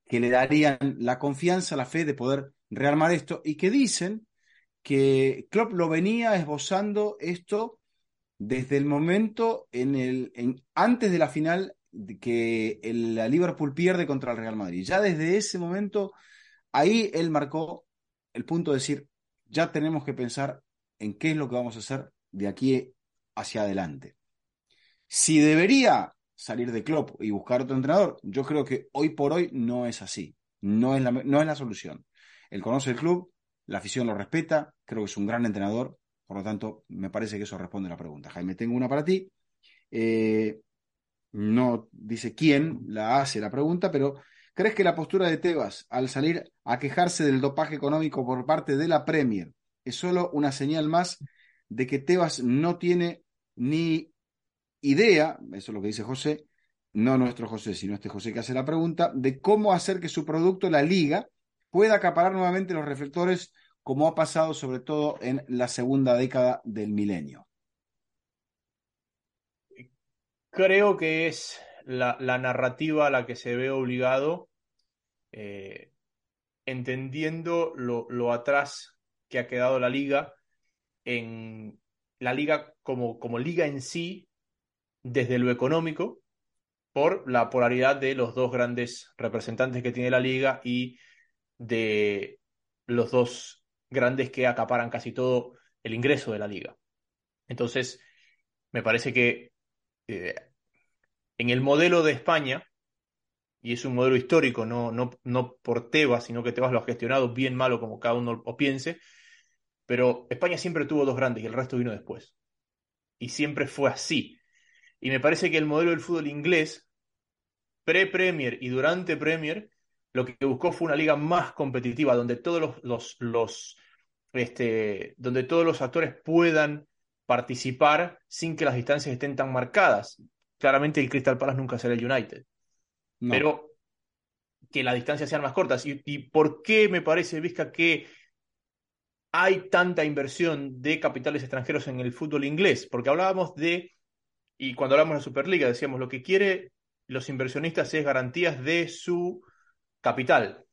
Que le darían la confianza, la fe de poder rearmar esto y que dicen que Klopp lo venía esbozando esto desde el momento en el, antes de la final que el Liverpool pierde contra el Real Madrid. Ya desde ese momento, ahí él marcó el punto de decir, ya tenemos que pensar en qué es lo que vamos a hacer de aquí hacia adelante. Si debería salir de Klopp y buscar otro entrenador, yo creo que hoy por hoy no es así. No es la, no es la solución. Él conoce el club, la afición lo respeta, creo que es un gran entrenador, por lo tanto, me parece que eso responde a la pregunta. Jaime, tengo una para ti. Eh, no dice quién la hace la pregunta, pero ¿crees que la postura de Tebas al salir a quejarse del dopaje económico por parte de la Premier es solo una señal más de que Tebas no tiene ni idea, eso es lo que dice José, no nuestro José, sino este José que hace la pregunta, de cómo hacer que su producto, la liga, pueda acaparar nuevamente los reflectores como ha pasado sobre todo en la segunda década del milenio? creo que es la, narrativa a la que se ve obligado, eh, entendiendo lo, atrás que ha quedado la liga, en la liga como, como liga en sí, desde lo económico, por la polaridad de los dos grandes representantes que tiene la liga y de los dos grandes que acaparan casi todo el ingreso de la liga. Entonces, me parece que eh, en el modelo de España, y es un modelo histórico, no, no, no por Tebas, sino que Tebas lo ha gestionado bien malo como cada uno lo piense, pero España siempre tuvo dos grandes y el resto vino después. Y siempre fue así. Y me parece que el modelo del fútbol inglés, pre-Premier y durante Premier, lo que buscó fue una liga más competitiva, donde todos los, los, los este, donde todos los actores puedan participar sin que las distancias estén tan marcadas claramente el Crystal Palace nunca será el United. Pero que las distancias sean más cortas. ¿Y, por qué me parece, Vizca, que hay tanta inversión de capitales extranjeros en el fútbol inglés? Porque hablábamos de, y cuando hablamos de la Superliga, decíamos, lo que quiere los inversionistas es garantías de su capital.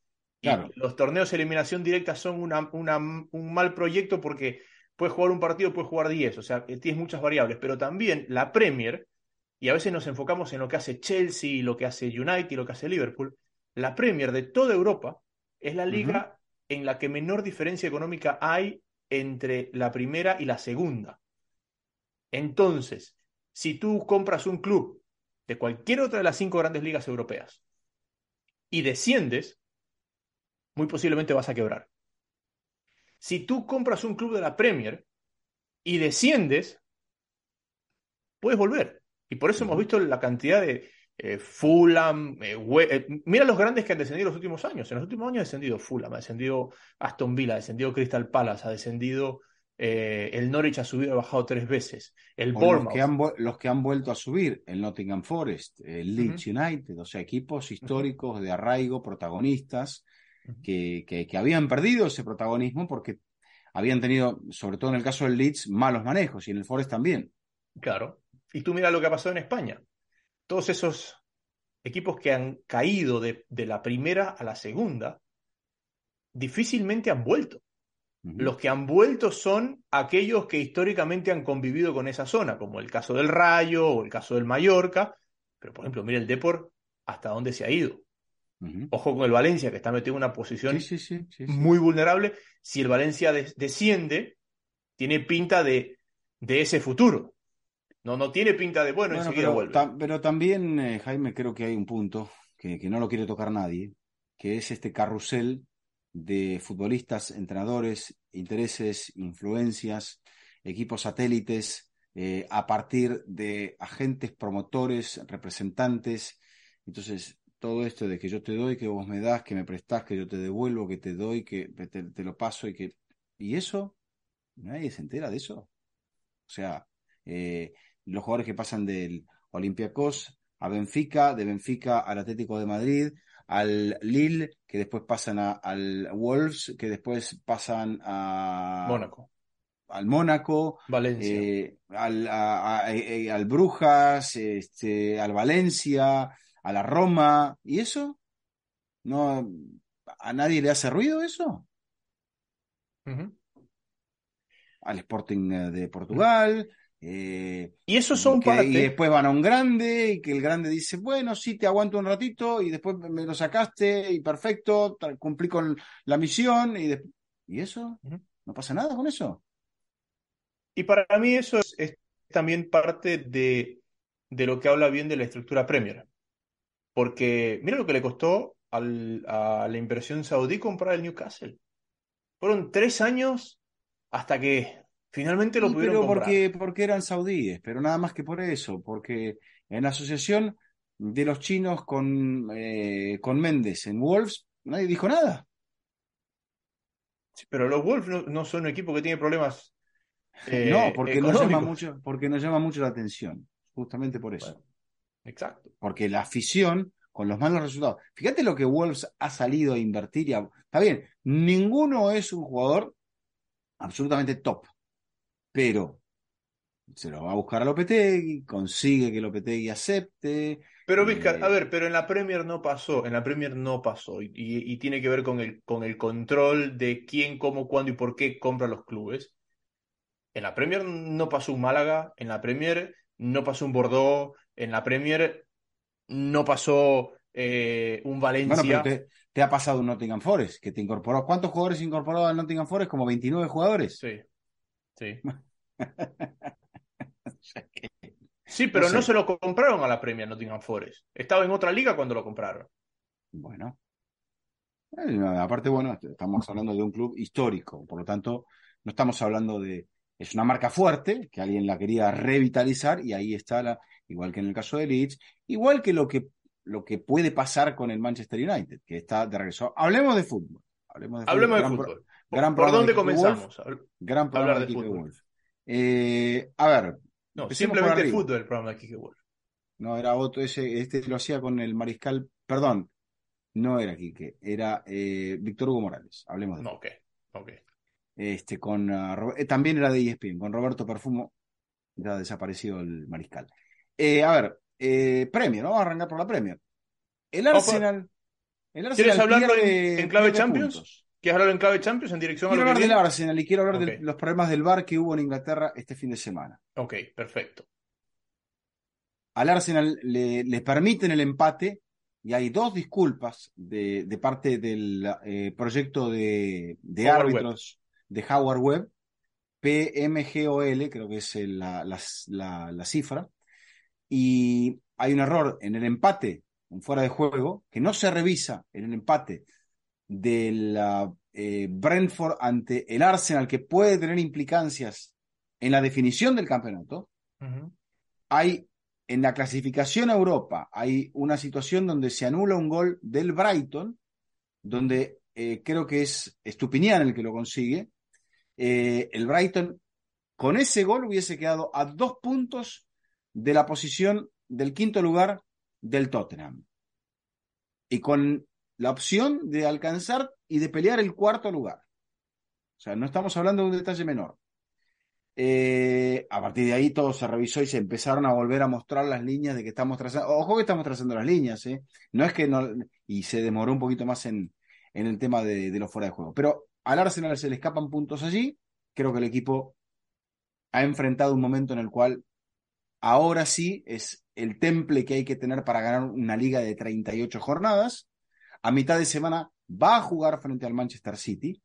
Y los torneos de eliminación directa son una, un mal proyecto porque puedes jugar un partido, puedes jugar 10, o sea, tienes muchas variables, pero también la Premier y a veces nos enfocamos en lo que hace Chelsea, lo que hace United y lo que hace Liverpool, la Premier de toda Europa es la liga en la que menor diferencia económica hay entre la primera y la segunda. Entonces, si tú compras un club de cualquier otra de las cinco grandes ligas europeas y desciendes, muy posiblemente vas a quebrar. Si tú compras un club de la Premier y desciendes, puedes volver. Y por eso hemos visto la cantidad de eh, Fulham, eh, eh, mira los grandes que han descendido en los últimos años. En los últimos años ha descendido Fulham, ha descendido Aston Villa, ha descendido Crystal Palace, ha descendido el Norwich, ha subido, ha bajado tres veces. El Bournemouth. Los que, han, los que han vuelto a subir, el Nottingham Forest, el Leeds United, o sea, equipos históricos de arraigo, protagonistas, que, que, que habían perdido ese protagonismo porque habían tenido, sobre todo en el caso del Leeds, malos manejos y en el Forest también. Claro. Y tú mira lo que ha pasado en España todos esos equipos que han caído de, la primera a la segunda, difícilmente han vuelto. Los que han vuelto son aquellos que históricamente han convivido con esa zona, como el caso del Rayo o el caso del Mallorca. Pero, por ejemplo, mira el Deport hasta dónde se ha ido. Ojo con el Valencia, que está metido en una posición muy vulnerable. Si el Valencia desciende, tiene pinta de, de ese futuro. No, no tiene pinta de bueno, enseguida pero, vuelve. pero también, eh, Jaime, creo que hay un punto que, no lo quiere tocar nadie, que es este carrusel de futbolistas, entrenadores, intereses, influencias, equipos satélites, eh, a partir de agentes, promotores, representantes. Entonces, todo esto de que yo te doy, que vos me das, que me prestás, que yo te devuelvo, que te doy, que te lo paso y que... ¿Y eso? Nadie se entera de eso. O sea, eh, los jugadores que pasan del Olympiacos a Benfica, de Benfica al Atlético de Madrid, al Lille, que después pasan al Wolves, que después pasan a Mónaco. Al Mónaco, Valencia. Eh, al, eh, al, Brujas, este, al Valencia, a la Roma, ¿y eso? ¿No, ¿A nadie le hace ruido eso? Al Sporting de Portugal, eh, y eso son Y después van a un grande y que el grande dice, bueno, sí, te aguanto un ratito y después me lo sacaste y perfecto, cumplí con la misión y, ¿Y eso, no pasa nada con eso. Y para mí eso es, también parte de, de, lo que habla bien de la estructura Premier. Porque mira lo que le costó al, a la inversión saudí comprar el Newcastle. Fueron tres años hasta que Finalmente lo pudieron pero porque, porque eran saudíes, pero nada más que por eso, porque en la asociación de los chinos con, eh, con Méndez en Wolves, nadie dijo nada. pero los Wolves no, son un equipo que tiene problemas. Eh, no, porque no, llama mucho, porque no llama mucho la atención, justamente por eso. exacto. Porque la afición con los malos resultados. Fíjate lo que Wolves ha salido a invertir. Y Está bien, ninguno es un jugador absolutamente top pero se lo va a buscar a Lopetegui, consigue que Lopetegui acepte. Pero Vizcar, a eh, ver, pero en la Premier no pasó, en la Premier no pasó, y, tiene que ver con el, con el control de quién, cómo, cuándo y por qué compra los clubes. En la Premier no pasó un Málaga, en la Premier no pasó un Bordeaux, en la Premier no pasó eh, un Valencia. Bueno, te, ha pasado un Nottingham Forest, que te incorporó. ¿Cuántos jugadores incorporó al Nottingham Forest? Como 29 jugadores. Sí. Sí. sí, pero no, se lo compraron a la Premier Nottingham Forest. Estaba en otra liga cuando lo compraron. Bueno. Eh, aparte, bueno, estamos hablando de un club histórico, por lo tanto, no estamos hablando de. Es una marca fuerte que alguien la quería revitalizar y ahí está, la, igual que en el caso de Leeds, igual que lo que, lo que puede pasar con el Manchester United, que está de regreso. Hablemos de fútbol. Hablemos de fútbol. ¿Por, dónde comenzamos? gran programa de, Kike Wolf. Eh, a ver. No, simplemente el fútbol el programa de Kike Wolf. No, era otro, ese, este lo hacía con el mariscal, perdón, no era Quique, era eh, Víctor Hugo Morales, hablemos de no, ok, ok. Este, con, uh, eh, también era de ESPN, con Roberto Perfumo, ya desaparecido el mariscal. Eh, a ver, eh, premio, ¿no? Vamos a arrancar por la premio. El Arsenal. El Arsenal ¿Quieres hablarlo en, en, clave Champions? ¿Quieres hablar en clave Champions en dirección quiero a hablar del Arsenal y quiero hablar de los problemas del VAR que hubo en Inglaterra este fin de semana. Ok, perfecto. Al Arsenal le, permiten el empate y hay dos disculpas de, parte del eh, proyecto de, árbitros de Howard Webb, PMGOL, creo que es la, la, cifra, y hay un error en el empate, un fuera de juego, que no se revisa en el empate de la eh, Brentford ante el Arsenal, que puede tener implicancias en la definición del campeonato. Hay en la clasificación a Europa, hay una situación donde se anula un gol del Brighton, donde eh, creo que es Estupinian el que lo consigue. Eh, el Brighton con ese gol hubiese quedado a dos puntos de la posición del quinto lugar del Tottenham. Y con la opción de alcanzar y de pelear el cuarto lugar. O sea, no estamos hablando de un detalle menor. Eh, a partir de ahí todo se revisó y se empezaron a volver a mostrar las líneas de que estamos trazando. Ojo que estamos trazando las líneas, ¿eh? No es que no. Y se demoró un poquito más en, en el tema de, de los fuera de juego. Pero al Arsenal se le escapan puntos allí. Creo que el equipo ha enfrentado un momento en el cual ahora sí es el temple que hay que tener para ganar una liga de 38 jornadas. A mitad de semana va a jugar frente al Manchester City.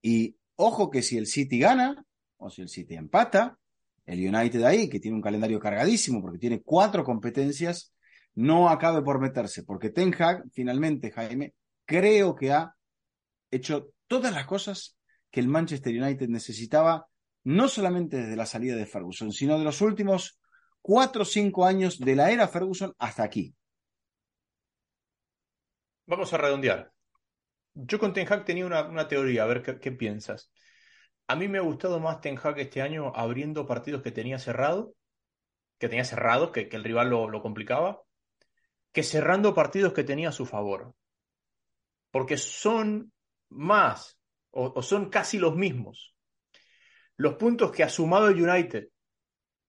Y ojo que si el City gana o si el City empata, el United ahí, que tiene un calendario cargadísimo porque tiene cuatro competencias, no acabe por meterse, porque Ten Hag, finalmente, Jaime, creo que ha hecho todas las cosas que el Manchester United necesitaba no solamente desde la salida de Ferguson, sino de los últimos cuatro o cinco años de la era Ferguson hasta aquí. Vamos a redondear. Yo con Ten Hag tenía una, teoría, a ver qué, piensas. A mí me ha gustado más Ten Hag este año abriendo partidos que tenía cerrado, que tenía cerrado, que, el rival lo, complicaba, que cerrando partidos que tenía a su favor. Porque son más, o son casi los mismos los puntos que ha sumado el United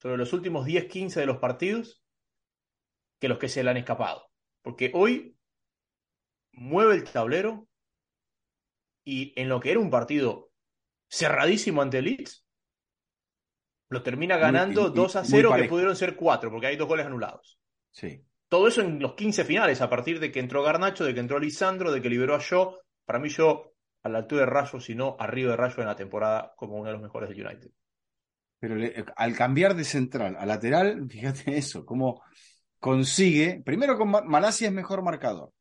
sobre los últimos 10-15 de los partidos que los que se le han escapado. Porque hoy mueve el tablero y en lo que era un partido cerradísimo ante Leeds, lo termina ganando 2 a 0, que pudieron ser 4, porque hay dos goles anulados. Sí. Todo eso en los 15 finales, a partir de que entró Garnacho, de que entró Lisandro, de que liberó a Shaw. Para mí, yo a la altura de Rayo, sino arriba de Rayo en la temporada como uno de los mejores del United. Pero al cambiar de central a lateral, fíjate eso, cómo consigue, primero con Malasia es mejor marcador.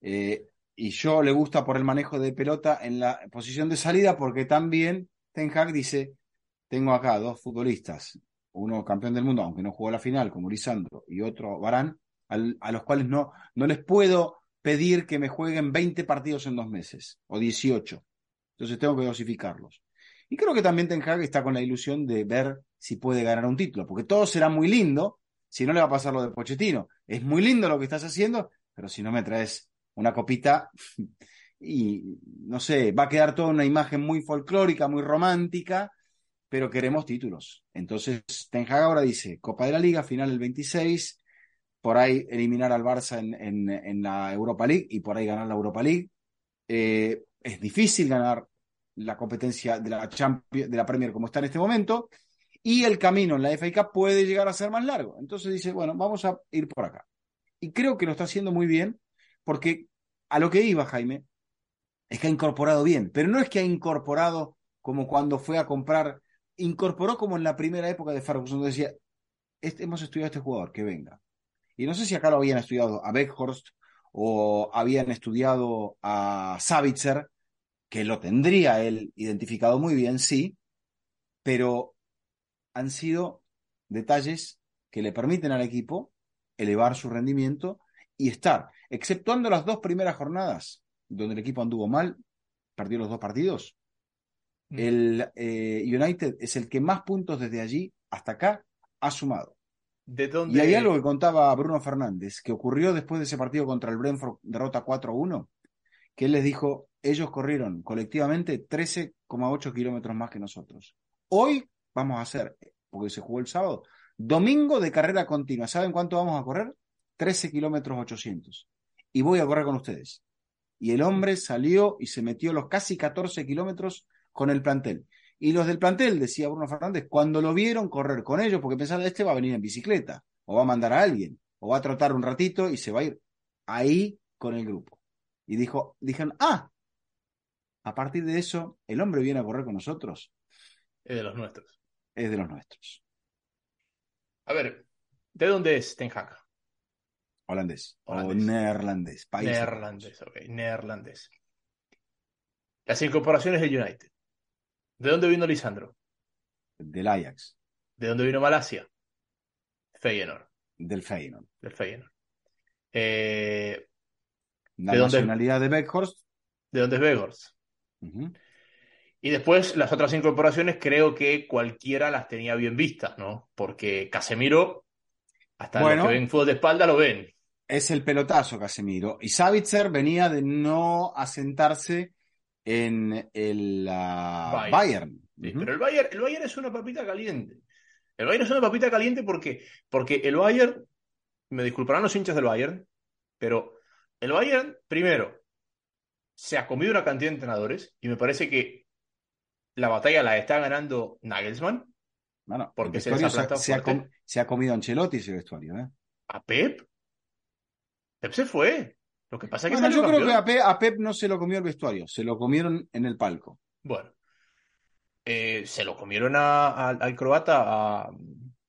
Eh, y yo le gusta por el manejo de pelota en la posición de salida porque también Ten Hag dice, tengo acá dos futbolistas, uno campeón del mundo, aunque no jugó la final, como Lisandro, y otro Barán, a los cuales no, no les puedo pedir que me jueguen 20 partidos en dos meses o 18. Entonces tengo que dosificarlos. Y creo que también Ten Hag está con la ilusión de ver si puede ganar un título, porque todo será muy lindo si no le va a pasar lo de Pochettino. Es muy lindo lo que estás haciendo, pero si no me traes una copita y no sé, va a quedar toda una imagen muy folclórica, muy romántica, pero queremos títulos. Entonces Ten Hag ahora dice, Copa de la Liga, final el 26, por ahí eliminar al Barça en, la Europa League y por ahí ganar la Europa League. Eh, es difícil ganar la competencia de la, Champions, de la Premier como está en este momento y el camino en la FA Cup puede llegar a ser más largo. Entonces dice, bueno, vamos a ir por acá. Y creo que lo está haciendo muy bien porque a lo que iba Jaime es que ha incorporado bien, pero no es que ha incorporado como cuando fue a comprar, incorporó como en la primera época de Ferguson, decía, este, hemos estudiado a este jugador, que venga. Y no sé si acá lo habían estudiado a Beckhorst o habían estudiado a Savitzer, que lo tendría él identificado muy bien, sí, pero han sido detalles que le permiten al equipo elevar su rendimiento y estar, exceptuando las dos primeras jornadas, donde el equipo anduvo mal, perdió los dos partidos. Mm. El eh, United es el que más puntos desde allí hasta acá ha sumado. Y hay algo que contaba Bruno Fernández, que ocurrió después de ese partido contra el Brentford, derrota 4-1, que él les dijo, ellos corrieron colectivamente 13,8 kilómetros más que nosotros. Hoy vamos a hacer, porque se jugó el sábado, domingo de carrera continua. ¿Saben cuánto vamos a correr? 13 kilómetros 800. Y voy a correr con ustedes. Y el hombre salió y se metió los casi 14 kilómetros con el plantel. Y los del plantel, decía Bruno Fernández, cuando lo vieron correr con ellos, porque pensaban, este va a venir en bicicleta, o va a mandar a alguien, o va a trotar un ratito y se va a ir ahí con el grupo. Y dijo, dijeron, ah, a partir de eso, el hombre viene a correr con nosotros. Es de los nuestros. Es de los nuestros. A ver, ¿De dónde es Ten Hag? Holandés. Holandés. O neerlandés. País Neerlandés, ok, neerlandés. Las incorporaciones del United. ¿De dónde vino Lisandro? Del Ajax. ¿De dónde vino Malasia? Feyenoord, Del Feyenoord. del Feyenoord. Eh, La ¿De dónde? nacionalidad de Beckhorst. ¿De dónde es ujú, Y después las otras incorporaciones creo que cualquiera las tenía bien vistas, ¿no? Porque Casemiro, hasta Bueno. los que ven fútbol de espalda lo ven. Es el pelotazo Casemiro. Y Savitzer venía de no asentarse en el ah, Bayern. Bayern. Sí, Ujú. Pero el Bayern, el Bayern es una papita caliente. El Bayern es una papita caliente porque, porque el Bayern, me disculparán los hinchas del Bayern, pero el Bayern, primero, se ha comido una cantidad de entrenadores y me parece que la batalla la está ganando Nagelsmann Bueno, Porque se se, ha, se ha se ha comido Ancelotti ese vestuario. ¿eh? a Pep. Pep se fue. Lo que pasa es que Bueno, yo creo que a Pep, a Pep no se lo comió el vestuario, se lo comieron en el palco. Bueno, eh, se lo comieron a- a- al croata, a,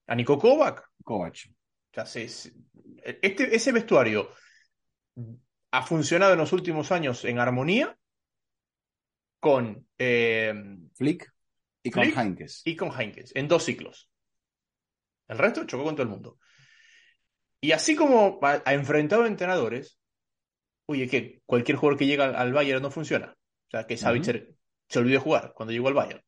a Niko Kovac. Kovac. O sea, se- se- este, ese vestuario ha funcionado en los últimos años en armonía con eh, Flick y con Heinkes. y con Heinkes en dos ciclos. El resto chocó con todo el mundo. Y así como ha, ha enfrentado entrenadores, oye, que cualquier jugador que llega al, al Bayern no funciona. O sea, que Savitzer se olvidó de jugar cuando llegó al Bayern.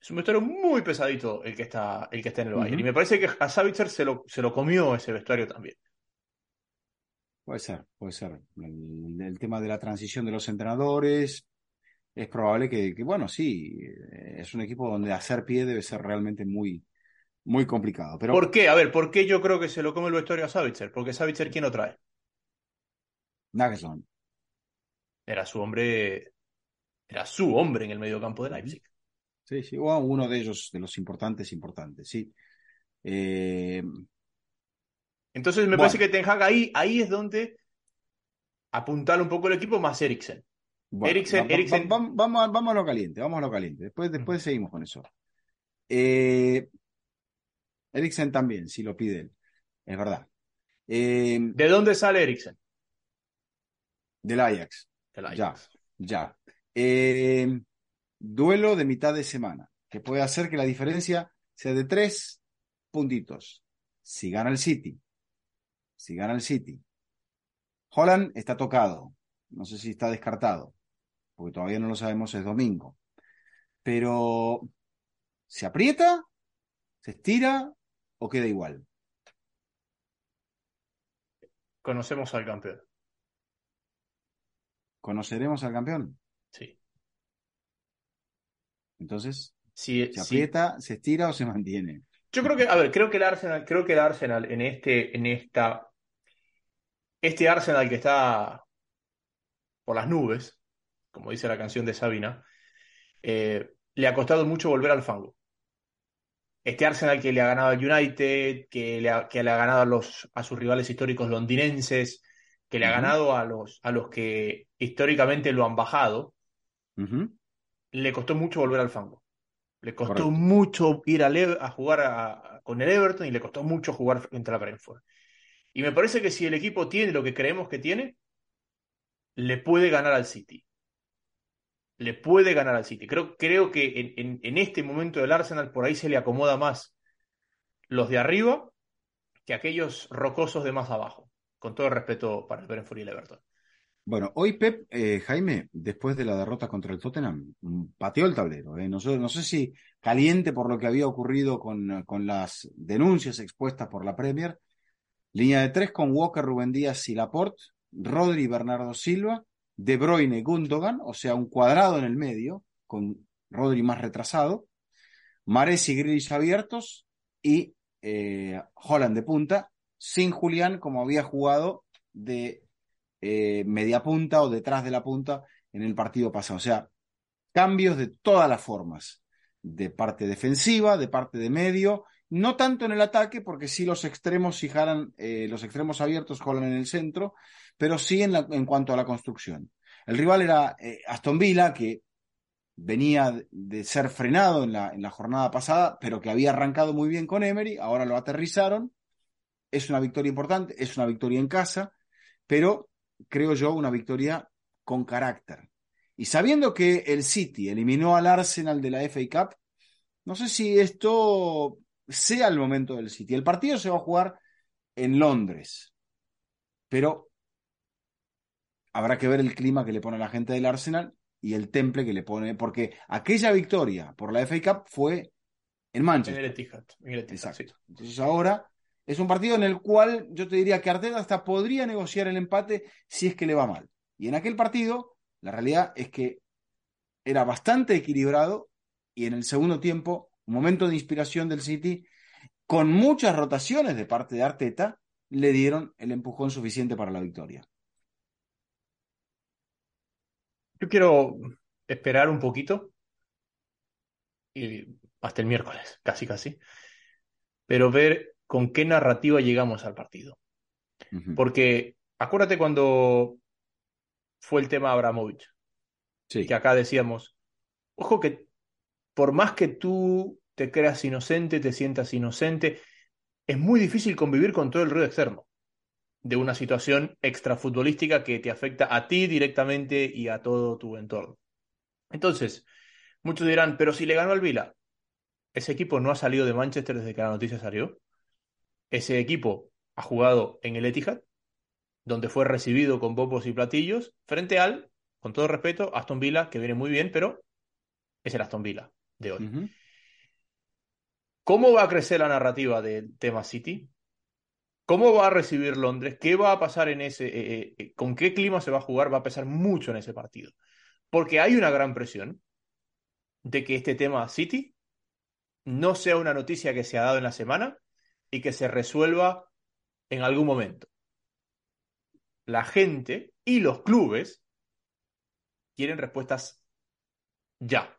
Es un vestuario muy pesadito el que está, el que está en el Bayern. Y me parece que a Savitzer se lo, se lo comió ese vestuario también. Puede ser, puede ser. El, el tema de la transición de los entrenadores. Es probable que, que, bueno, sí, eh, es un equipo donde hacer pie debe ser realmente muy, muy complicado. Pero ¿Por qué? A ver, ¿por qué yo creo que se lo come el vestuario a Savitzer? Porque Savitzer, ¿quién lo trae? Nagelsmann, Era su hombre, era su hombre en el mediocampo de Leipzig. sí, sí, o uno de ellos, de los importantes, importantes, sí. Eh, Entonces me Bueno. parece que Ten Hag ahí, ahí es donde apuntar un poco el equipo más Eriksen. bueno, Eriksen- va- va- Eriksen- va- vamos, a- vamos a lo caliente, vamos a lo caliente. Después, después seguimos con eso. Eh, Eriksen también, si lo pide él, es verdad. Eh, ¿De dónde sale Eriksen? del Ajax. Del Ajax. Ya, ya. Eh, duelo de mitad de semana, que puede hacer que la diferencia sea de tres puntitos. Si gana el City, si gana el City. Holland está tocado, no sé si está descartado, porque todavía no lo sabemos, es domingo. Pero, ¿se aprieta? ¿Se estira? ¿O queda igual? Conocemos al campeón. ¿Conoceremos al campeón? Sí. Entonces, Sí, ¿se sí. aprieta, se estira o se mantiene? Yo creo que, a ver, creo que el Arsenal, creo que el Arsenal en este, en esta, este Arsenal que está por las nubes, como dice la canción de Sabina, eh, le ha costado mucho volver al fango. Este Arsenal que le ha ganado al United, que le ha, que le ha ganado a, los, a sus rivales históricos londinenses, que le ha ganado a los, a los que históricamente lo han bajado, le costó mucho volver al fango. Le costó Correcto. mucho ir a, Le- a jugar a- con el Everton y le costó mucho jugar frente a la Brentford. Y me parece que si el equipo tiene lo que creemos que tiene, le puede ganar al City. Le puede ganar al City. Creo, creo que en, en- este momento del Arsenal por ahí se le acomoda más los de arriba que aquellos rocosos de más abajo. Con todo el respeto para el Brentford y el Everton. Bueno, hoy Pep, eh, Jaime, después de la derrota contra el Tottenham, mm, pateó el tablero. eh. No, sé, no sé si caliente por lo que había ocurrido con, con las denuncias expuestas por la Premier. Línea de tres con Walker, Rubén Díaz y Laporte, Rodri, Bernardo Silva, De Bruyne, Gundogan, o sea, un cuadrado en el medio, con Rodri más retrasado, Mares y Grealish abiertos y eh, Holland de punta, sin Julián como había jugado de eh, media punta o detrás de la punta en el partido pasado. O sea, cambios de todas las formas, de parte defensiva, de parte de medio, no tanto en el ataque, porque sí los extremos fijaran, eh, los extremos abiertos Holland en el centro, pero sí en, en cuanto a la construcción. El rival era eh, Aston Villa, que venía de ser frenado en la, en la jornada pasada, pero que había arrancado muy bien con Emery, ahora lo aterrizaron. Es una victoria importante, es una victoria en casa, pero creo yo una victoria con carácter. Y sabiendo que el City eliminó al Arsenal de la FA Cup, no sé si esto sea el momento del City. El partido se va a jugar en Londres, pero habrá que ver el clima que le pone la gente del Arsenal y el temple que le pone, porque aquella victoria por la FA Cup fue en Manchester. En el Etihad. En el Etihad Exacto. Entonces ahora es un partido en el cual yo te diría que Arteta hasta podría negociar el empate si es que le va mal. Y en aquel partido, la realidad es que era bastante equilibrado y en el segundo tiempo, un momento de inspiración del City, con muchas rotaciones de parte de Arteta, le dieron el empujón suficiente para la victoria. Yo quiero esperar un poquito y hasta el miércoles, casi casi, pero ver con qué narrativa llegamos al partido. Porque acuérdate cuando fue el tema Abramovich, Sí, que acá decíamos, ojo que por más que tú te creas inocente, te sientas inocente, es muy difícil convivir con todo el ruido externo de una situación extrafutbolística que te afecta a ti directamente y a todo tu entorno. Entonces, muchos dirán, pero si le ganó al Vila, ese equipo no ha salido de Manchester desde que la noticia salió. Ese equipo ha jugado en el Etihad, donde fue recibido con bombos y platillos, frente al, con todo respeto, Aston Villa, que viene muy bien, pero es el Aston Villa de hoy. ¿Cómo va a crecer la narrativa del tema City? ¿Cómo va a recibir Londres? ¿Qué va a pasar en ese... eh, eh, ¿Con qué clima se va a jugar? Va a pesar mucho en ese partido. Porque hay una gran presión de que este tema City no sea una noticia que se ha dado en la semana y que se resuelva en algún momento. La gente y los clubes quieren respuestas ya,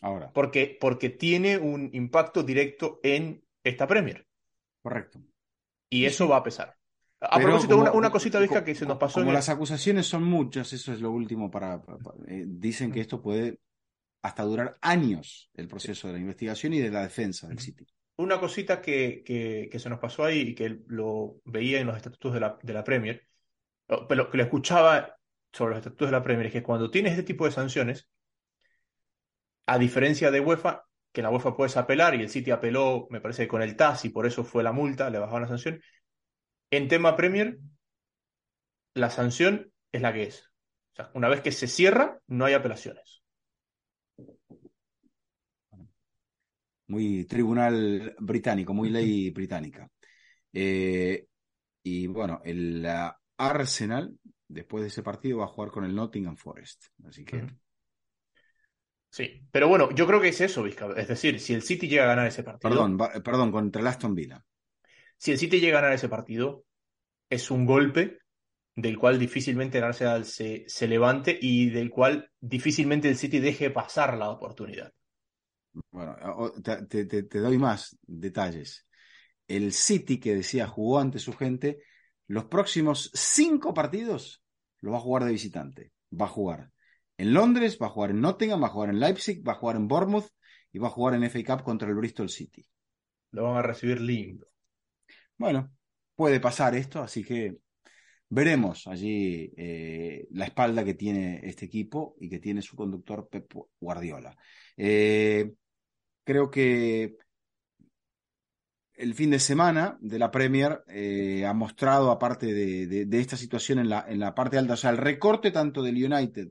Ahora, porque, porque tiene un impacto directo en esta Premier. correcto. Y eso va a pesar. A Pero propósito, como- una, una cosita, como- que se nos pasó Como en el- las acusaciones son muchas, eso es lo último para. para- para- eh, dicen que esto puede hasta durar años el proceso de la investigación y de la defensa del. City. Una cosita que, que, que se nos pasó ahí y que lo veía en los estatutos de la, de la Premier, pero que lo escuchaba sobre los estatutos de la Premier, es que cuando tienes este tipo de sanciones, a diferencia de UEFA, que la UEFA puedes apelar y el City apeló, me parece, con el TAS y por eso fue la multa, le bajaban la sanción, en tema Premier, la sanción es la que es. O sea, una vez que se cierra, no hay apelaciones. Muy tribunal británico, muy ley británica. Eh, y bueno, el Arsenal, después de ese partido, va a jugar con el Nottingham Forest. Así que. Sí, pero bueno, yo creo que es eso, Vizca. Es decir, si el City llega a ganar ese partido, Perdón, perdón, contra el Aston Villa. si el City llega a ganar ese partido, es un golpe del cual difícilmente el Arsenal se, se levante y del cual difícilmente el City deje pasar la oportunidad. Bueno, te- te doy más detalles. El City, que decía jugó ante su gente, los próximos cinco partidos lo va a jugar de visitante. Va a jugar en Londres, va a jugar en Nottingham, va a jugar en Leipzig, va a jugar en Bournemouth y va a jugar en FA Cup contra el Bristol City. Lo van a recibir lindo. Bueno, puede pasar esto, así que veremos allí eh, la espalda que tiene este equipo y que tiene su conductor Pep Guardiola. Eh, creo que el fin de semana de la Premier eh, ha mostrado, aparte de, de- de esta situación en la, en la parte alta, o sea, el recorte tanto del United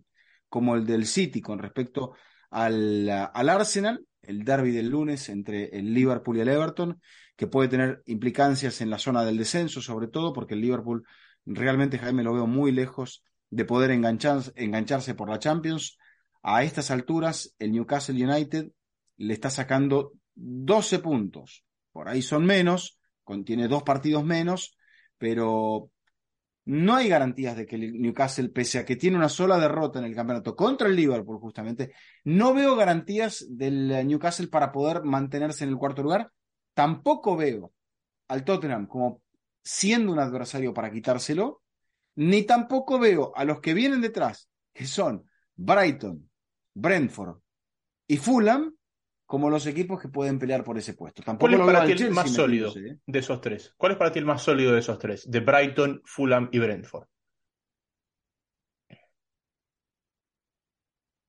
como el del City con respecto al, al Arsenal, el derby del lunes entre el Liverpool y el Everton, que puede tener implicancias en la zona del descenso, sobre todo porque el Liverpool realmente, Jaime, lo veo muy lejos de poder enganchar- engancharse por la Champions. A estas alturas, el Newcastle United le está sacando 12 puntos. Por ahí son menos, contiene dos partidos menos, pero no hay garantías de que el Newcastle, pese a que tiene una sola derrota en el campeonato contra el Liverpool, justamente, no veo garantías del eh, Newcastle para poder mantenerse en el cuarto lugar. Tampoco veo al Tottenham como siendo un adversario para quitárselo, ni tampoco veo a los que vienen detrás, que son Brighton, Brentford y Fulham como los equipos que pueden pelear por ese puesto. Tampoco ¿Cuál es para ti el Chelsea más sólido ¿eh? de esos tres? ¿Cuál es para ti el más sólido de esos tres? De Brighton, Fulham y Brentford.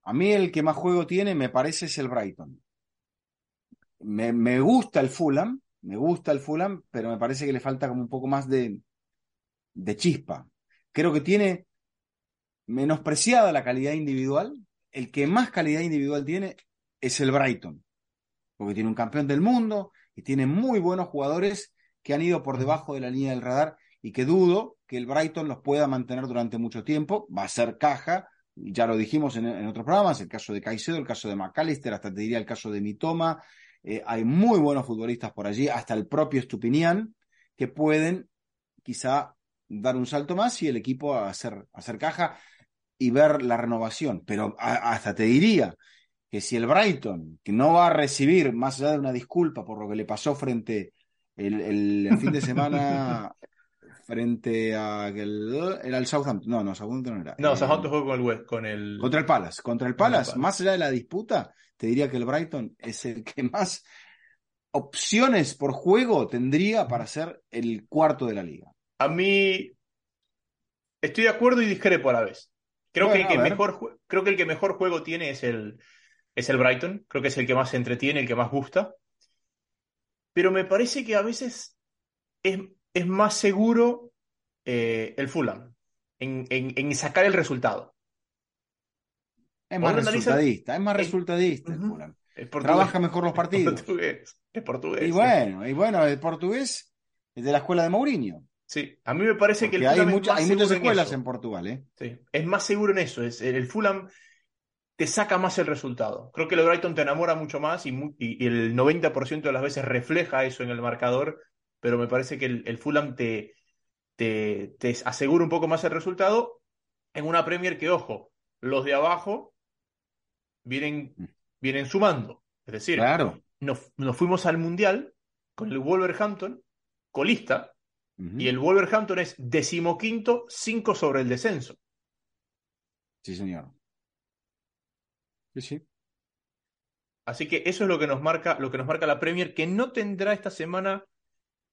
A mí el que más juego tiene, me parece, es el Brighton. Me, me gusta el Fulham, me gusta el Fulham, pero me parece que le falta como un poco más de, de chispa. Creo que tiene menospreciada la calidad individual. El que más calidad individual tiene es el Brighton, porque tiene un campeón del mundo y tiene muy buenos jugadores que han ido por debajo de la línea del radar y que dudo que el Brighton los pueda mantener durante mucho tiempo. Va a ser caja, ya lo dijimos en, otros programas, el caso de Caicedo, el caso de McAllister, hasta te diría el caso de Mitoma. Eh, hay muy buenos futbolistas por allí, hasta el propio Stupinian, que pueden quizá dar un salto más y el equipo hacer, hacer caja y ver la renovación. Pero hasta te diría que si el Brighton, que no va a recibir, más allá de una disculpa por lo que le pasó frente el, el- el fin de semana frente a el, era el Southampton, no, no, Southampton no era. No, Eh, Southampton jugó con el West, con el. contra el Palace, contra el Palace, Palace. más allá de la disputa, te diría que el Brighton es el que más opciones por juego tendría para ser el cuarto de la liga. A mí estoy de acuerdo y discrepo a la vez. Creo Bueno, que el que mejor creo que el que mejor juego tiene es el es el Brighton. Creo que es el que más se entretiene, el que más gusta. Pero me parece que a veces es, es más seguro eh, el Fulham en, en- en sacar el resultado. Es más resultadista, es más resultadista el. Fulham. Trabaja mejor los partidos. portugués. Es portugués. Y bueno, y bueno, el portugués es de la escuela de Mourinho. Sí, a mí me parece que el hay, Fulham es mucha- más hay muchas en escuelas eso. en Portugal, ¿eh? Sí, es más seguro en eso. Es, el Fulham te saca más el resultado. Creo que el Brighton te enamora mucho más y, mu- y- el 90% de las veces refleja eso en el marcador, pero me parece que el, el Fulham te, te, te asegura un poco más el resultado en una Premier que, ojo, los de abajo vienen, vienen sumando. Es decir, Claro. nos, nos fuimos al Mundial con el Wolverhampton, colista, y el Wolverhampton es decimoquinto, 5 sobre el descenso. Sí, señor. Sí, sí. Así que eso es lo que nos marca, lo que nos marca la Premier, que no tendrá esta semana,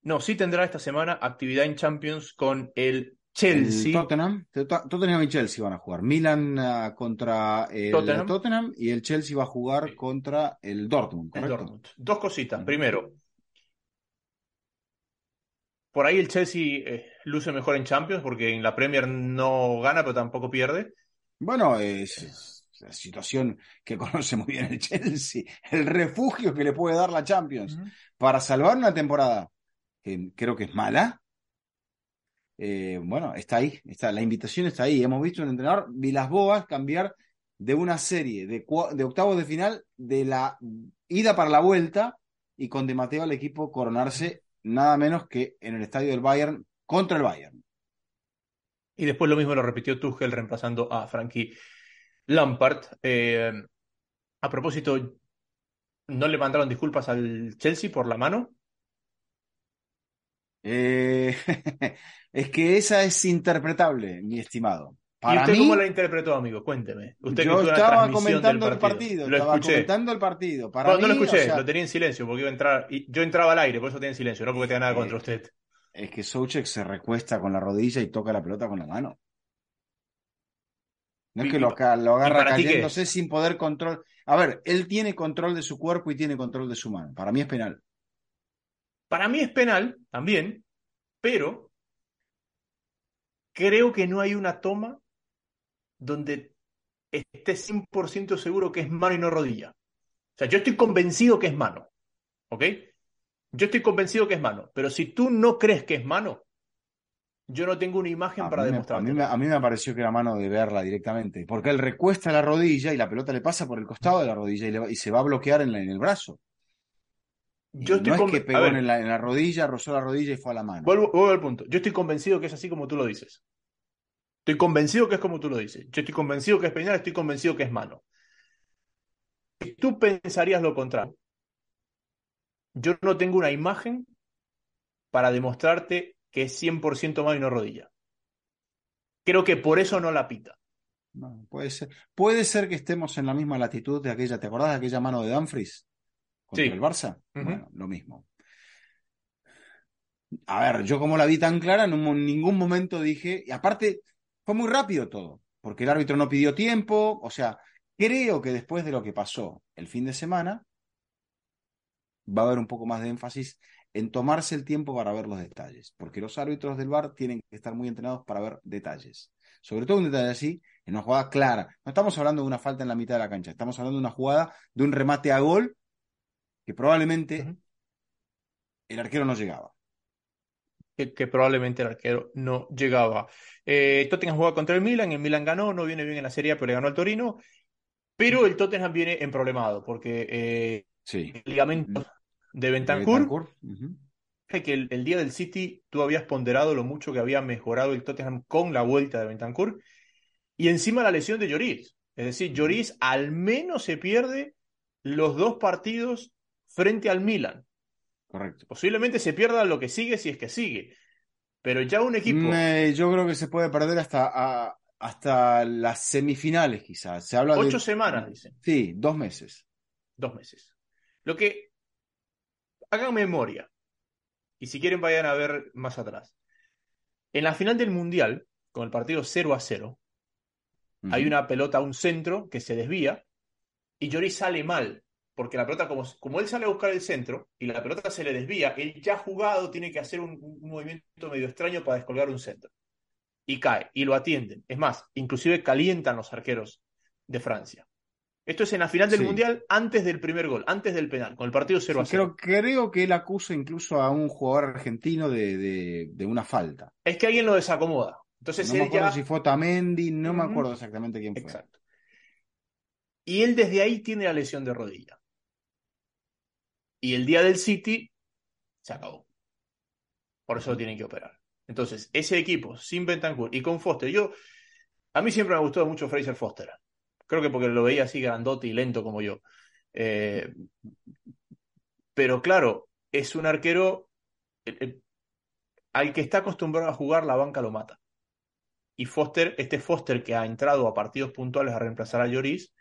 no, sí tendrá esta semana actividad en Champions con el El Chelsea. Tottenham, Tot- Tottenham y Chelsea van a jugar. Milan ah, contra el Tottenham. Tottenham. y el Chelsea va a jugar Sí. contra el Dortmund, el ¿correcto? Dortmund. Dos cositas. Ujú. Primero, por ahí el Chelsea eh, luce mejor en Champions porque en la Premier no gana, pero tampoco pierde. Bueno, es, es la situación que conoce muy bien el Chelsea, el refugio que le puede dar la Champions para salvar una temporada que creo que es mala. eh, bueno, está ahí, está, la invitación está ahí. Hemos visto un entrenador Vilas Boas cambiar de una serie de, de octavos de final de la ida para la vuelta y con Di Matteo al equipo coronarse nada menos que en el estadio del Bayern contra el Bayern. Y después lo mismo lo repitió Tuchel reemplazando a Frankie Lampard. Eh, a propósito, ¿no le mandaron disculpas al Chelsea por la mano? Eh, es que esa es interpretable, mi estimado. ¿Y usted mí, cómo la interpretó, amigo? Cuénteme. Usted yo estaba comentando el partido, Lo estaba escuché. comentando el partido. Para No, no lo mí, o escuché, sea, lo tenía en silencio porque iba a entrar. Y yo entraba al aire, por eso tenía en silencio, no porque tenga nada contra Eh, usted. es que Soucek se recuesta con la rodilla y toca la pelota con la mano. No es que lo, lo agarra cayéndose sin poder control. A ver, él tiene control de su cuerpo y tiene control de su mano. Para mí es penal. Para mí es penal también, pero creo que no hay una toma donde esté 100% seguro que es mano y no rodilla. O sea, yo estoy convencido que es mano, ¿ok? Yo estoy convencido que es mano, pero si tú no crees que es mano, yo no tengo una imagen A para me, a, mí me, a mí me pareció que era mano de verla directamente, porque él recuesta la rodilla y la pelota le pasa por el costado de la rodilla y, le va- y se va a bloquear en, la- en el brazo. Yo estoy no es que pegó en la, en la rodilla, rozó la rodilla y fue a la mano. vuelvo, vuelvo al punto. Yo estoy convencido que es así como tú lo dices. Estoy convencido que es como tú lo dices. Yo estoy convencido que es penal, estoy convencido que es mano. Si tú pensarías lo contrario, yo no tengo una imagen para demostrarte que es 100% mano y no rodilla. Creo que por eso no la pita. No, puede ser. Puede ser que estemos en la misma latitud de aquella, ¿te acordás de aquella mano de Dumfries contra Sí. el Barça? Bueno, lo mismo. A ver, yo como la vi tan clara, en un- ningún momento dije, y aparte fue muy rápido todo, porque el árbitro no pidió tiempo, o sea, creo que después de lo que pasó el fin de semana, va a haber un poco más de énfasis en tomarse el tiempo para ver los detalles, porque los árbitros del VAR tienen que estar muy entrenados para ver detalles. Sobre todo un detalle así, en una jugada clara. No estamos hablando de una falta en la mitad de la cancha, estamos hablando de una jugada de un remate a gol que probablemente el arquero no llegaba. que, que probablemente el arquero no llegaba. Eh, Tottenham juega contra el Milan, el Milan ganó, no viene bien en la Serie pero le ganó al Torino. Pero el Tottenham viene en problemado, porque eh, Sí. el ligamento de Bentancur, ujú. que el, el día del City tú habías ponderado lo mucho que había mejorado el Tottenham con la vuelta de Bentancur, y encima la lesión de Lloris. Es decir, Lloris al menos se pierde los dos partidos frente al Milan. Correcto. Posiblemente se pierda lo que sigue si es que sigue. Pero ya un equipo. Yo creo que se puede perder hasta, a- hasta las semifinales, quizás. Se habla de. Ocho semanas, dicen. Sí, dos meses. Dos meses. Lo que. Hagan memoria. Y si quieren, vayan a ver más atrás. En la final del Mundial, con el partido 0 a 0, hay una pelota a un centro que se desvía y Lloris sale mal. Porque la pelota, como, como él sale a buscar el centro y la pelota se le desvía, él ya jugado tiene que hacer un, un movimiento medio extraño para descolgar un centro. Y cae, y lo atienden. Es más, inclusive calientan los arqueros de Francia. Esto es en la final del Sí. Mundial antes del primer gol, antes del penal, con el partido 0 a Sí, 0. creo, creo que él acusa incluso a un jugador argentino de, de- de una falta. Es que alguien lo desacomoda. Entonces no me acuerdo ya... si fue Otamendi, no me acuerdo exactamente quién fue. Exacto. Y él desde ahí tiene la lesión de rodilla. Y el día del City se acabó. Por eso lo tienen que operar. Entonces, ese equipo sin Bentancur y con Foster, yo, a mí siempre me gustó mucho Fraser Foster. Creo que porque lo veía así grandote y lento como yo. Eh, pero claro, es un arquero el- el- al que está acostumbrado a jugar, la banca lo mata. Y Foster, este Foster que ha entrado a partidos puntuales a reemplazar a Lloris,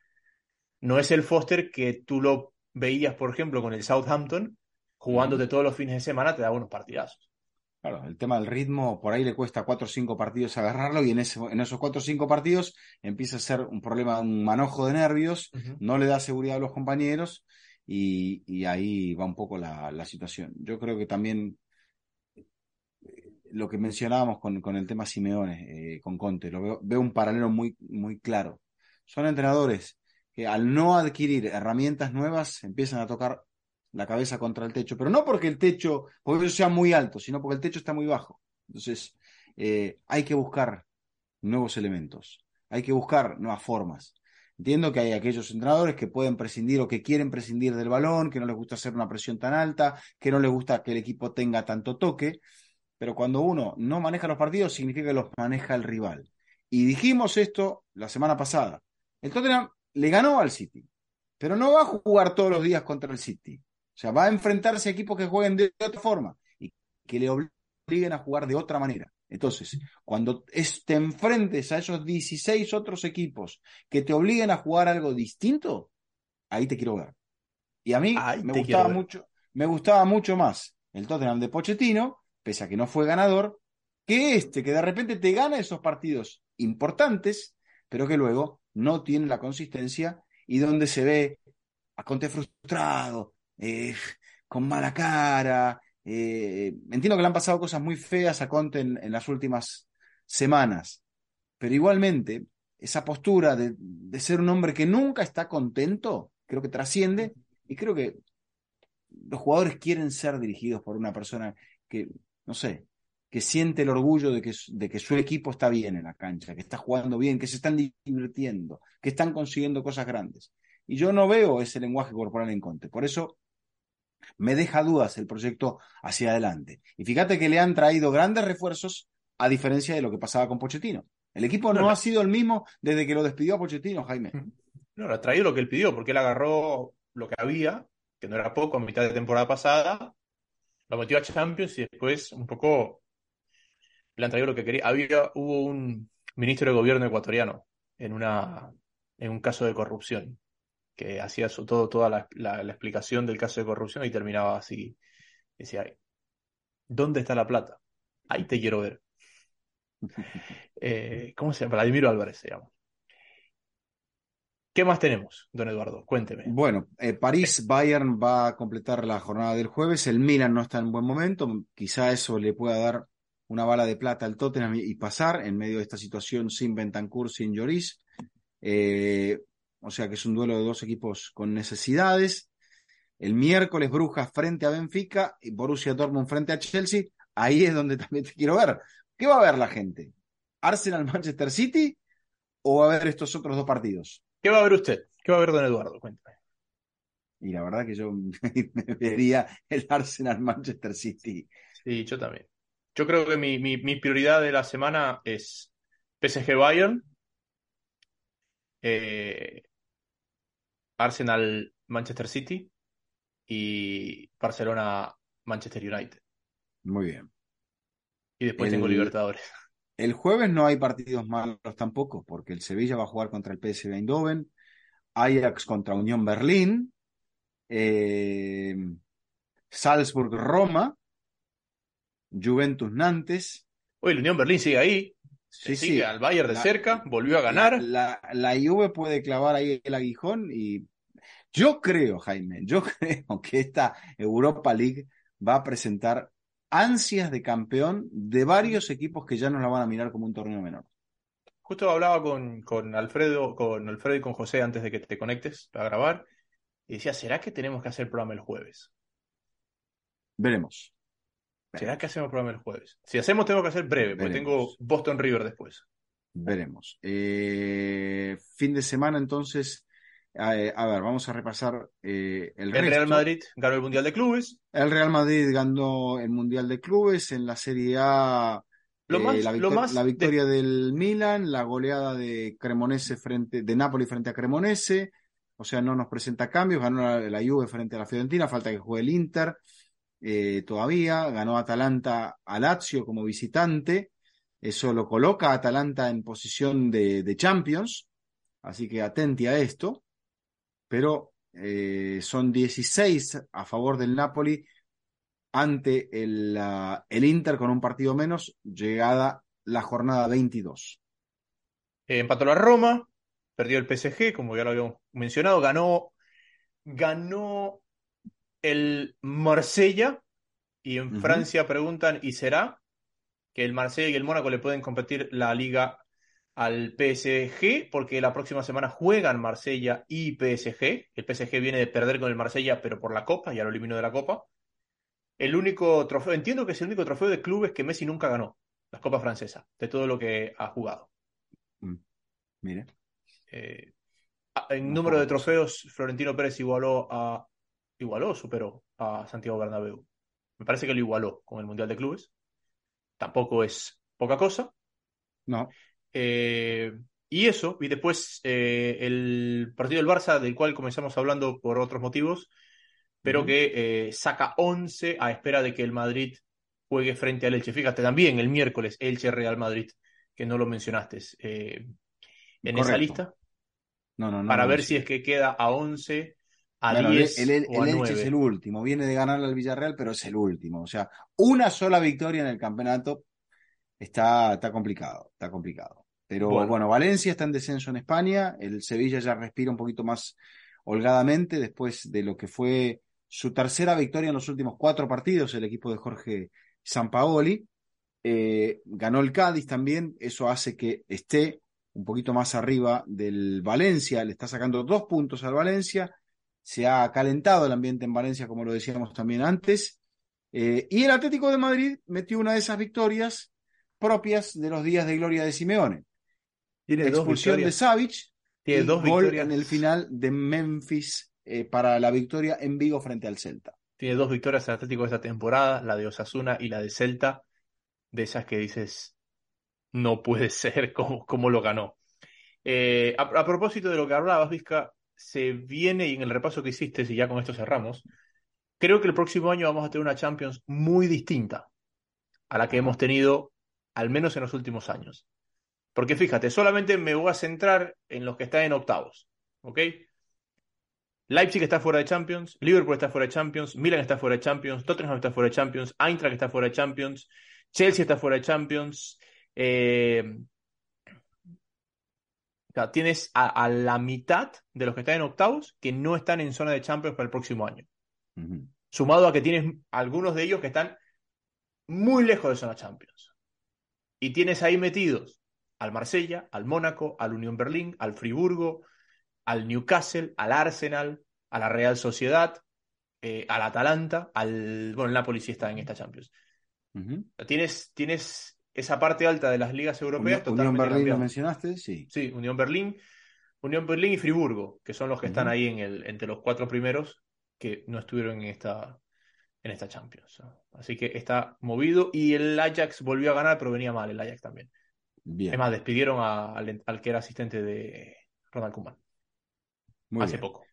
no es el Foster que tú lo veías, por ejemplo, con el Southampton, jugándote todos los fines de semana, te da buenos partidazos. Claro, el tema del ritmo, por ahí le cuesta cuatro o cinco partidos agarrarlo y en, ese- en esos cuatro o cinco partidos empieza a ser un problema, un manojo de nervios, no le da seguridad a los compañeros y, y ahí va un poco la, la situación. Yo creo que también eh, lo que mencionábamos con, con el tema Simeone, eh, con Conte, lo veo, veo un paralelo muy, muy claro. Son entrenadores que al no adquirir herramientas nuevas empiezan a tocar la cabeza contra el techo, pero no porque el techo, porque eso sea muy alto, sino porque el techo está muy bajo. Entonces, eh, hay que buscar nuevos elementos, hay que buscar nuevas formas. Entiendo que hay aquellos entrenadores que pueden prescindir o que quieren prescindir del balón, que no les gusta hacer una presión tan alta, que no les gusta que el equipo tenga tanto toque, pero cuando uno no maneja los partidos significa que los maneja el rival. Y dijimos esto la semana pasada. El Tottenham le ganó al City, pero no va a jugar todos los días contra el City. O sea, va a enfrentarse a equipos que jueguen de otra forma y que le obliguen a jugar de otra manera. Entonces, cuando es- te enfrentes a esos 16 otros equipos que te obliguen a jugar algo distinto, ahí te quiero ver. Y a mí Ahí me gustaba mucho, me gustaba mucho más el Tottenham de Pochettino, pese a que no fue ganador, que este, que de repente te gana esos partidos importantes, pero que luego no tiene la consistencia y donde se ve a Conte frustrado, eh, con mala cara. eh, entiendo que le han pasado cosas muy feas a Conte en, en las últimas semanas, pero igualmente esa postura de, de ser un hombre que nunca está contento, creo que trasciende y creo que los jugadores quieren ser dirigidos por una persona que, no sé, que siente el orgullo de que, de que su equipo está bien en la cancha, que está jugando bien, que se están divirtiendo, que están consiguiendo cosas grandes. Y yo no veo ese lenguaje corporal en Conte. Por eso me deja dudas el proyecto hacia adelante. Y fíjate que le han traído grandes refuerzos a diferencia de lo que pasaba con Pochettino. El equipo no, No, ha sido el mismo desde que lo despidió a Pochettino, Jaime. No, le ha traído lo que él pidió, porque él agarró lo que había, que no era poco, a mitad de temporada pasada, lo metió a Champions y después un poco le han traído lo que quería. Había, hubo un ministro de gobierno ecuatoriano en, una, en un caso de corrupción, que hacía todo, toda la, la, explicación del caso de corrupción y terminaba así. Decía, ¿dónde está la plata? Ahí te quiero ver. Eh, ¿Cómo se llama? Vladimiro Álvarez se llama. ¿Qué más tenemos, don Eduardo? Cuénteme. Bueno, eh, París-Bayern va a completar la jornada del jueves. El Milan no está en buen momento. Quizá eso le pueda dar una bala de plata al Tottenham y pasar en medio de esta situación sin Bentancur, sin Lloris. Eh, o sea que es un duelo de dos equipos con necesidades. El miércoles Brujas frente a Benfica y Borussia Dortmund frente a Chelsea. Ahí es donde también te quiero ver. ¿Qué va a ver la gente? ¿Arsenal-Manchester City o va a ver estos otros dos partidos? ¿Qué va a ver usted? ¿Qué va a ver don Eduardo? Cuéntame. Y la verdad que yo me vería el Arsenal Manchester City. Sí, yo también. Yo creo que mi, mi, prioridad de la semana es PSG Bayern, eh, Arsenal Manchester City y Barcelona Manchester United. Muy bien. Y después tengo Libertadores. El jueves no hay partidos malos tampoco, porque el Sevilla va a jugar contra el PSV Eindhoven, Ajax contra Unión Berlín, eh, Salzburg Roma, Juventus Nantes. Oye, la Unión Berlín sigue ahí. Sí, sigue al Bayern de cerca, volvió a ganar. La, la, Juve puede clavar ahí el aguijón y yo creo, Jaime, yo creo que esta Europa League va a presentar ansias de campeón de varios equipos que ya no la van a mirar como un torneo menor. Justo hablaba con, con Alfredo, con Alfredo y con José antes de que te conectes a grabar, y decía, ¿será que tenemos que hacer programa el jueves? Veremos. ¿Será que hacemos programa el jueves? Si hacemos, tengo que hacer breve, porque tengo Boston River después. Veremos. Eh, fin de semana, entonces, eh, a ver, vamos a repasar eh, el, el Real Madrid ganó el Mundial de Clubes. El Real Madrid ganó el Mundial de Clubes en la Serie A. Lo más, la, la, victoria del Milan, la goleada de Cremonese frente de Napoli frente a Cremonese, o sea, no nos presenta cambios, ganó la, la Juve frente a la Fiorentina, falta que juegue el Inter, eh, todavía, ganó Atalanta a Lazio como visitante, eso lo coloca a Atalanta en posición de, de Champions, así que atenti a esto, pero eh, son 16 a favor del Napoli ante el, el, Inter con un partido menos, llegada la jornada 22. Eh, empató la Roma, perdió el PSG, como ya lo habíamos mencionado, ganó, ganó el Marsella y en Francia preguntan, ¿y será que el Marsella y el Mónaco le pueden competir la liga al PSG? Porque la próxima semana juegan Marsella y PSG. El PSG viene de perder con el Marsella, pero por la Copa, ya lo eliminó de la Copa. El único trofeo, entiendo que es el único trofeo de clubes que Messi nunca ganó, la Copa Francesa, de todo lo que ha jugado. Mm, mire. Eh, en número de trofeos, Florentino Pérez igualó a igualó, superó a Santiago Bernabéu. Me parece que lo igualó con el Mundial de Clubes. Tampoco es poca cosa. No. Eh, y eso, y después eh, el partido del Barça, del cual comenzamos hablando por otros motivos, pero que eh, saca 11 a espera de que el Madrid juegue frente al Elche. Fíjate, también el miércoles, Elche-Real Madrid, que no lo mencionaste en esa lista. No, no, no. Para ver si es que queda a 11 el, Elche es el último, viene de ganarle al Villarreal, pero es el último. O sea, una sola victoria en el campeonato está, está complicado, está complicado. Pero bueno. Valencia está en descenso en España, el Sevilla ya respira un poquito más holgadamente después de lo que fue su tercera victoria en los últimos cuatro partidos, el equipo de Jorge Sampaoli. Eh, ganó el Cádiz también, eso hace que esté un poquito más arriba del Valencia, le está sacando dos puntos al Valencia se ha calentado el ambiente en Valencia, como lo decíamos también antes. Eh, y el Atlético de Madrid metió una de esas victorias propias de los días de gloria de Simeone. Tiene Expulsión de Savic Tiene dos gol en el final de Memphis eh, para la victoria en Vigo frente al Celta. Tiene dos victorias el Atlético esta temporada, la de Osasuna y la de Celta, de esas que dices, no puede ser como, lo ganó. Eh, a, a, propósito de lo que hablabas, Vizca, se viene, y en el repaso que hiciste, y ya con esto cerramos, creo que el próximo año vamos a tener una Champions muy distinta a la que hemos tenido, al menos en los últimos años. Porque fíjate, solamente me voy a centrar en los que están en octavos. ¿Ok? Leipzig está fuera de Champions, Liverpool está fuera de Champions, Milan está fuera de Champions, Tottenham está fuera de Champions, Eintracht está fuera de Champions, Chelsea está fuera de Champions. Eh, tienes a, la mitad de los que están en octavos que no están en zona de Champions para el próximo año. Sumado a que tienes algunos de ellos que están muy lejos de zona Champions. Y tienes ahí metidos al Marsella, al Mónaco, al Unión Berlín, al Friburgo, al Newcastle, al Arsenal, a la Real Sociedad, eh, al Atalanta, al. Bueno, el Napoli sí está en esta Champions. tienes, tienes esa parte alta de las ligas europeas. Unión, Berlín lo mencionaste, sí. Sí, Unión Berlín, Unión Berlín y Friburgo, que son los que están ahí en el, entre los cuatro primeros que no estuvieron en esta, en esta Champions. Así que está movido y el Ajax volvió a ganar, pero venía mal el Ajax también. Bien. Es más, despidieron al, al, que era asistente de Ronald Koeman hace poco.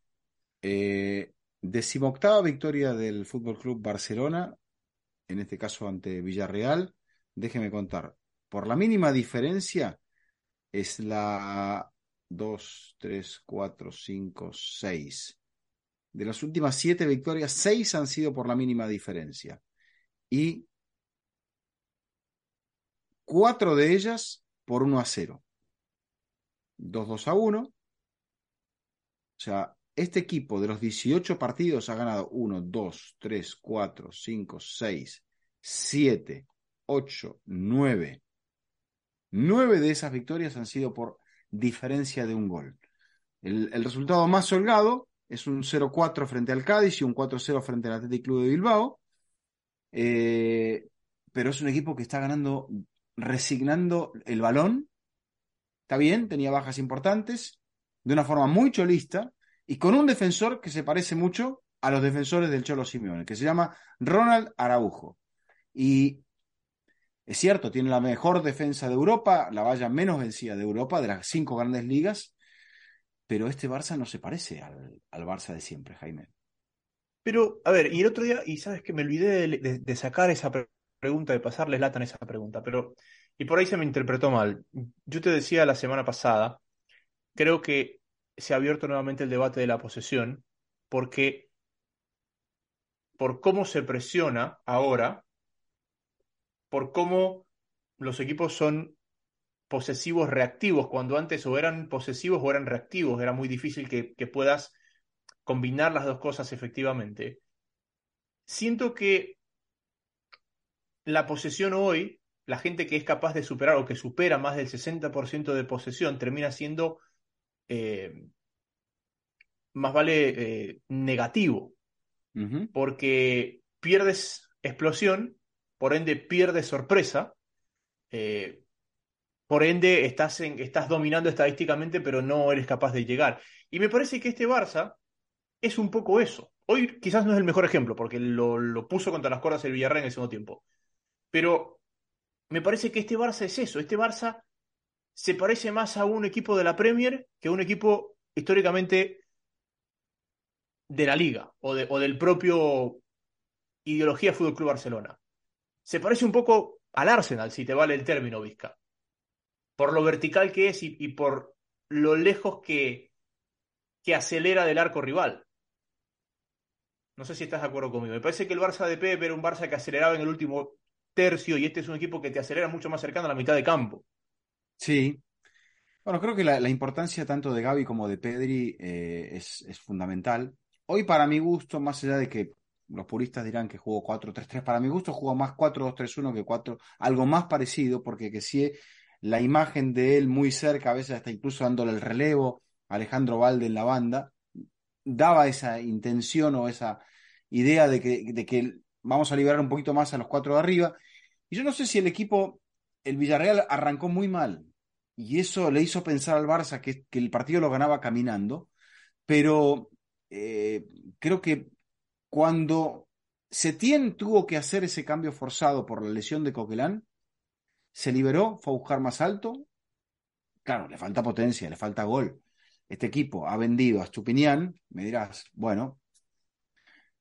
Eh, decimoctava victoria del Fútbol Club Barcelona, en este caso ante Villarreal. Déjeme contar, por la mínima diferencia es la 2, 3, 4, 5, 6. De las últimas siete victorias, seis han sido por la mínima diferencia. Y cuatro de ellas por 1 a 0. 2, 2 a 1, o sea, este equipo de los 18 partidos ha ganado 1, 2, 3, 4, 5, 6, 7, 8, 9. 9 de esas victorias han sido por diferencia de un gol. El, resultado más holgado es un 0-4 frente al Cádiz y un 4-0 frente al Athletic Club de Bilbao. Eh, pero es un equipo que está ganando, resignando el balón. Está bien, tenía bajas importantes, de una forma muy cholista y con un defensor que se parece mucho a los defensores del Cholo Simeone, que se llama Ronald Araujo. Y es cierto, tiene la mejor defensa de Europa, la valla menos vencida de Europa, de las cinco grandes ligas, pero este Barça no se parece al, Barça de siempre, Jaime. Pero, a ver, y el otro día, y sabes que me olvidé de, sacar esa pregunta, de pasarles lata en esa pregunta, pero, y por ahí se me interpretó mal. Yo te decía la semana pasada creo que se ha abierto nuevamente el debate de la posesión, porque por cómo se presiona ahora, por cómo los equipos son posesivos reactivos, cuando antes o eran posesivos o eran reactivos, era muy difícil que, que puedas combinar las dos cosas efectivamente. Siento que la posesión hoy, la gente que es capaz de superar o que supera más del 60% de posesión, termina siendo eh, más vale eh, negativo, porque pierdes explosión, por ende pierdes sorpresa, eh, por ende estás, en, estás dominando estadísticamente, pero no eres capaz de llegar. Y me parece que este Barça es un poco eso. Hoy quizás no es el mejor ejemplo, porque lo, lo puso contra las cuerdas el Villarreal en el segundo tiempo. Pero me parece que este Barça es eso. Este Barça se parece más a un equipo de la Premier que a un equipo históricamente de la liga o, o del propio ideología Fútbol Club Barcelona. Se parece un poco al Arsenal, si te vale el término, Vizca. Por lo vertical que es y, por lo lejos que, que acelera del arco rival. No sé si estás de acuerdo conmigo. Me parece que el Barça de Pep era un Barça que aceleraba en el último tercio y este es un equipo que te acelera mucho más cercano a la mitad de campo. Sí. Bueno, creo que la, importancia tanto de Gaby como de Pedri eh, es, fundamental. Hoy, para mi gusto, más allá de que los puristas dirán que jugó 4-3-3, para mi gusto jugó más 4-2-3-1 que 4, algo más parecido, porque que sí la imagen de él muy cerca, a veces hasta incluso dándole el relevo Alejandro Valde en la banda, daba esa intención o esa idea de que, de que vamos a liberar un poquito más a los cuatro de arriba. Y yo no sé si el equipo el Villarreal arrancó muy mal y eso le hizo pensar al Barça que, el partido lo ganaba caminando, pero eh, creo que cuando Setién tuvo que hacer ese cambio forzado por la lesión de Coquelán, se liberó, fue a buscar más alto. Claro, le falta potencia, le falta gol. Este equipo ha vendido a Stupinian, me dirás, bueno,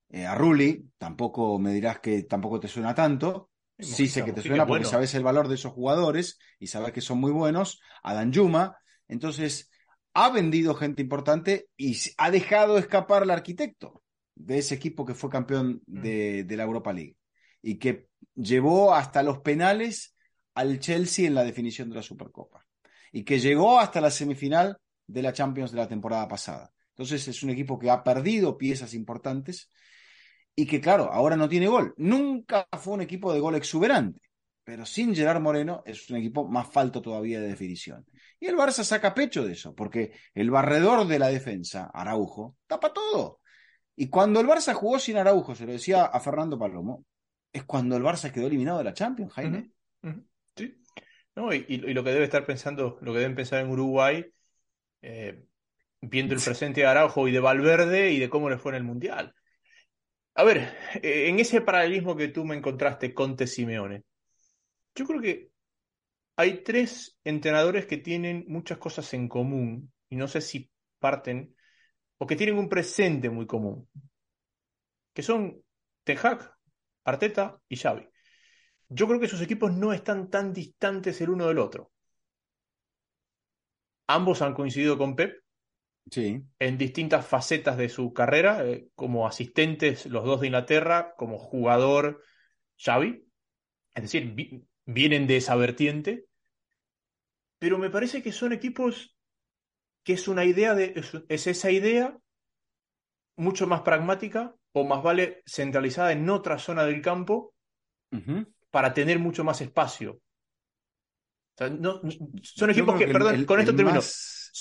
eh, a Rulli, tampoco me dirás que tampoco te suena tanto, sí sé que te suena porque sabes el valor de esos jugadores y sabes que son muy buenos, a Yuma. Entonces, ha vendido gente importante y ha dejado escapar al arquitecto de ese equipo que fue campeón mm. de, de la Europa League y que llevó hasta los penales al Chelsea en la definición de la Supercopa y que llegó hasta la semifinal de la Champions de la temporada pasada. Entonces es un equipo que ha perdido piezas importantes y que, claro, ahora no tiene gol. Nunca fue un equipo de gol exuberante, pero sin Gerard Moreno es un equipo más falto todavía de definición. Y el Barça saca pecho de eso, porque el barredor de la defensa, Araujo, tapa todo. Y cuando el Barça jugó sin Araujo, se lo decía a Fernando Palomo, es cuando el Barça quedó eliminado de la Champions, Jaime. Sí. No, y, lo que debe estar pensando, lo que deben pensar en Uruguay, eh, viendo el presente de Araujo y de Valverde y de cómo le fue en el Mundial. A ver, eh, en ese paralelismo que tú me encontraste, Conte Simeone, yo creo que hay tres entrenadores que tienen muchas cosas en común y no sé si parten o que tienen un presente muy común, que son Ten Arteta y Xavi. Yo creo que sus equipos no están tan distantes el uno del otro. Ambos han coincidido con Pep en distintas facetas de su carrera, eh, como asistentes los dos de Inglaterra, como jugador Xavi, es decir, vienen de esa vertiente, pero me parece que son equipos que es una idea de, es, esa idea mucho más pragmática o más vale centralizada en otra zona del campo para tener mucho más espacio. son equipos que, perdón, con esto termino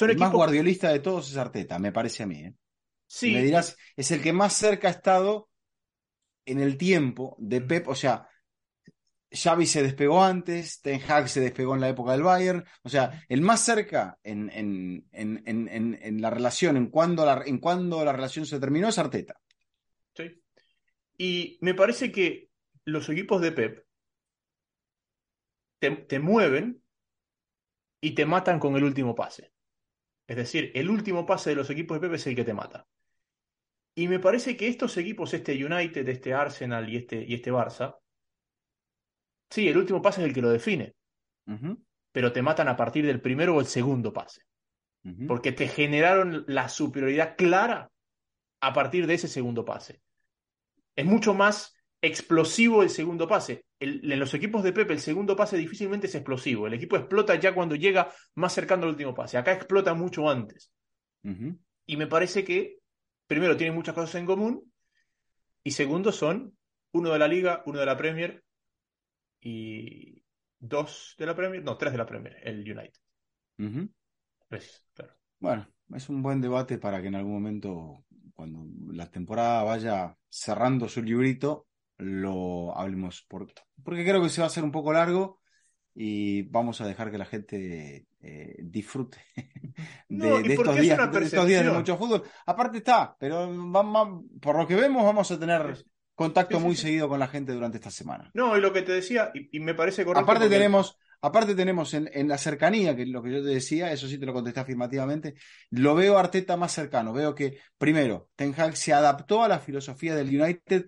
el más guardiolista de todos es Arteta, me parece a mí. ¿eh? Sí. Me dirás, es el que más cerca ha estado en el tiempo de Pep, o sea, Xavi se despegó antes, Ten Hag se despegó en la época del Bayern, o sea, el más cerca en, la relación, en cuando la, en cuando la relación se terminó, es Arteta. Sí. Y me parece que los equipos de Pep te, te mueven y te matan con el último pase. Es decir, el último pase de los equipos de Pepe es el que te mata. Y me parece que estos equipos, este United, este Arsenal y este, y este Barça, sí, el último pase es el que lo define. Pero te matan a partir del primero o el segundo pase. Porque te generaron la superioridad clara a partir de ese segundo pase. Es mucho más explosivo el segundo pase. en los equipos de Pepe el segundo pase difícilmente es explosivo. El equipo explota ya cuando llega más cercano al último pase. Acá explota mucho antes. Y me parece que, primero, tienen muchas cosas en común. Y segundo, son uno de la Liga, uno de la Premier y dos de la Premier. No, tres de la Premier, el United. Bueno, es un buen debate para que en algún momento, cuando la temporada vaya cerrando su librito, lo hablemos, por, porque creo que se va a hacer un poco largo y vamos a dejar que la gente eh, disfrute de, estos días, de estos días de mucho fútbol. Aparte está, pero vamos, por lo que vemos vamos a tener contacto muy seguido con la gente durante esta semana. No, y lo que te decía, y, me parece correcto. Aparte tenemos, aparte tenemos en, en, la cercanía, que es lo que yo te decía, eso sí te lo contesté afirmativamente, lo veo a Arteta más cercano. Veo que, primero, Ten Hag se adaptó a la filosofía del United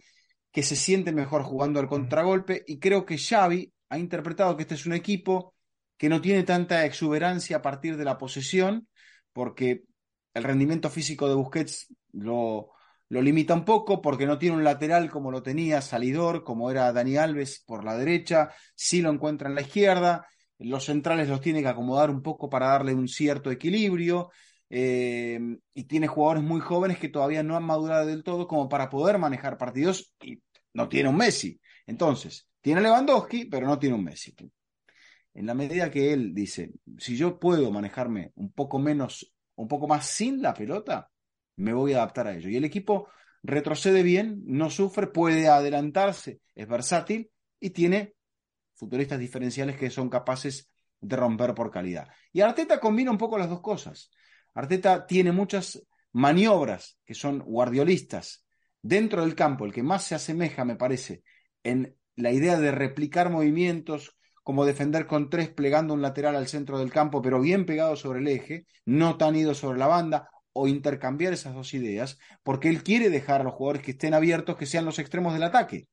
que se siente mejor jugando al contragolpe y creo que Xavi ha interpretado que este es un equipo que no tiene tanta exuberancia a partir de la posesión, porque el rendimiento físico de Busquets lo, lo limita un poco, porque no tiene un lateral como lo tenía Salidor, como era Dani Alves por la derecha, sí lo encuentra en la izquierda, los centrales los tiene que acomodar un poco para darle un cierto equilibrio, eh, y tiene jugadores muy jóvenes que todavía no han madurado del todo como para poder manejar partidos y no tiene un Messi. Entonces, tiene Lewandowski, pero no tiene un Messi. En la medida que él dice, si yo puedo manejarme un poco menos, un poco más sin la pelota, me voy a adaptar a ello. Y el equipo retrocede bien, no sufre, puede adelantarse, es versátil y tiene futuristas diferenciales que son capaces de romper por calidad. Y Arteta combina un poco las dos cosas. Arteta tiene muchas maniobras que son guardiolistas dentro del campo. El que más se asemeja, me parece, en la idea de replicar movimientos, como defender con tres plegando un lateral al centro del campo, pero bien pegado sobre el eje, no tan ido sobre la banda, o intercambiar esas dos ideas, porque él quiere dejar a los jugadores que estén abiertos, que sean los extremos del ataque.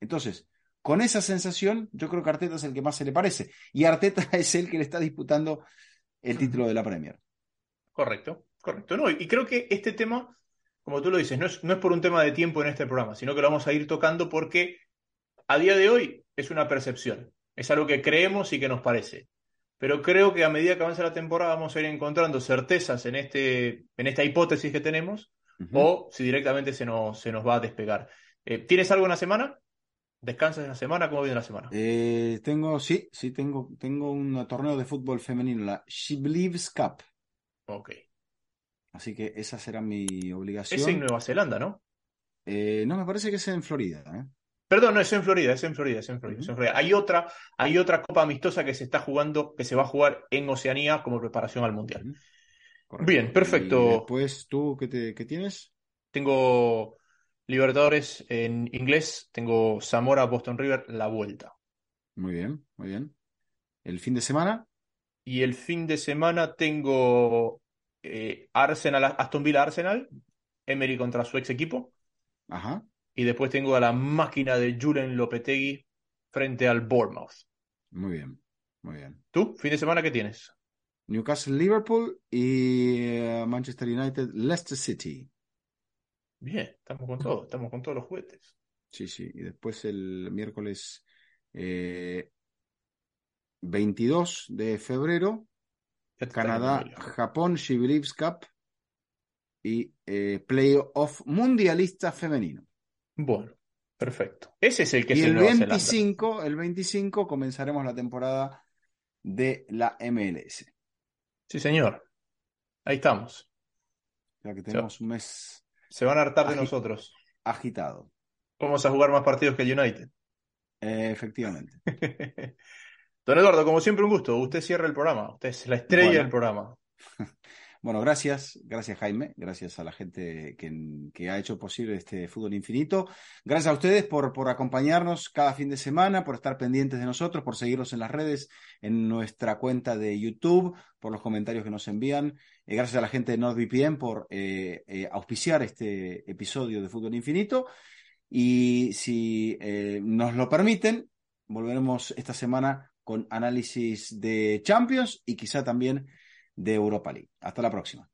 Entonces, con esa sensación, yo creo que Arteta es el que más se le parece. Y Arteta es el que le está disputando el título de la Premier. Correcto, correcto. No, y creo que este tema, como tú lo dices, no es, no es por un tema de tiempo en este programa, sino que lo vamos a ir tocando porque a día de hoy es una percepción, es algo que creemos y que nos parece. Pero creo que a medida que avanza la temporada vamos a ir encontrando certezas en, este, en esta hipótesis que tenemos o si directamente se nos, se nos va a despegar. Eh, ¿Tienes algo en la semana? ¿Descansas en la semana? ¿Cómo viene la semana? Eh, tengo, sí, sí, tengo, tengo un torneo de fútbol femenino, la She Believes Cup. Ok. Así que esa será mi obligación. Es en Nueva Zelanda, ¿no? Eh, no, me parece que es en Florida. Perdón, no, es en Florida, es en Florida, es en Florida, es en Florida. Hay otra, hay otra copa amistosa que se está jugando, que se va a jugar en Oceanía como preparación al Mundial. Bien, perfecto. Después, ¿tú qué, te, qué tienes? Tengo Libertadores en inglés, tengo Zamora, Boston River, la vuelta. Muy bien, muy bien. ¿El fin de semana? Y el fin de semana tengo eh, Arsenal, Aston Villa Arsenal, Emery contra su ex equipo. Ajá. Y después tengo a la máquina de Julen Lopetegui frente al Bournemouth. Muy bien, muy bien. ¿Tú? ¿Fin de semana qué tienes? Newcastle Liverpool y eh, Manchester United Leicester City. Bien, estamos con todo, estamos con todos los juguetes. Sí, sí. Y después el miércoles eh, 22 de febrero, Canadá, Japón, She Believes Cup y eh, Playoff Mundialista Femenino. Bueno, perfecto. Ese es el que y es el Nueva 25, Zelanda. el 25 comenzaremos la temporada de la MLS. Sí, señor. Ahí estamos. Ya que tenemos un mes Se van a hartar de nosotros. agitado. Vamos a jugar más partidos que el United. Eh, efectivamente. Don Eduardo, como siempre, un gusto. Usted cierra el programa. Usted es la estrella Bueno. del programa. Bueno, gracias, gracias Jaime, gracias a la gente que, ha hecho posible este fútbol infinito. Gracias a ustedes por, por acompañarnos cada fin de semana, por estar pendientes de nosotros, por seguirnos en las redes, en nuestra cuenta de YouTube, por los comentarios que nos envían. Eh, gracias a la gente de NordVPN por eh, eh, auspiciar este episodio de Fútbol Infinito. Y si eh, nos lo permiten, volveremos esta semana con análisis de Champions y quizá también de Europa League. Hasta la próxima.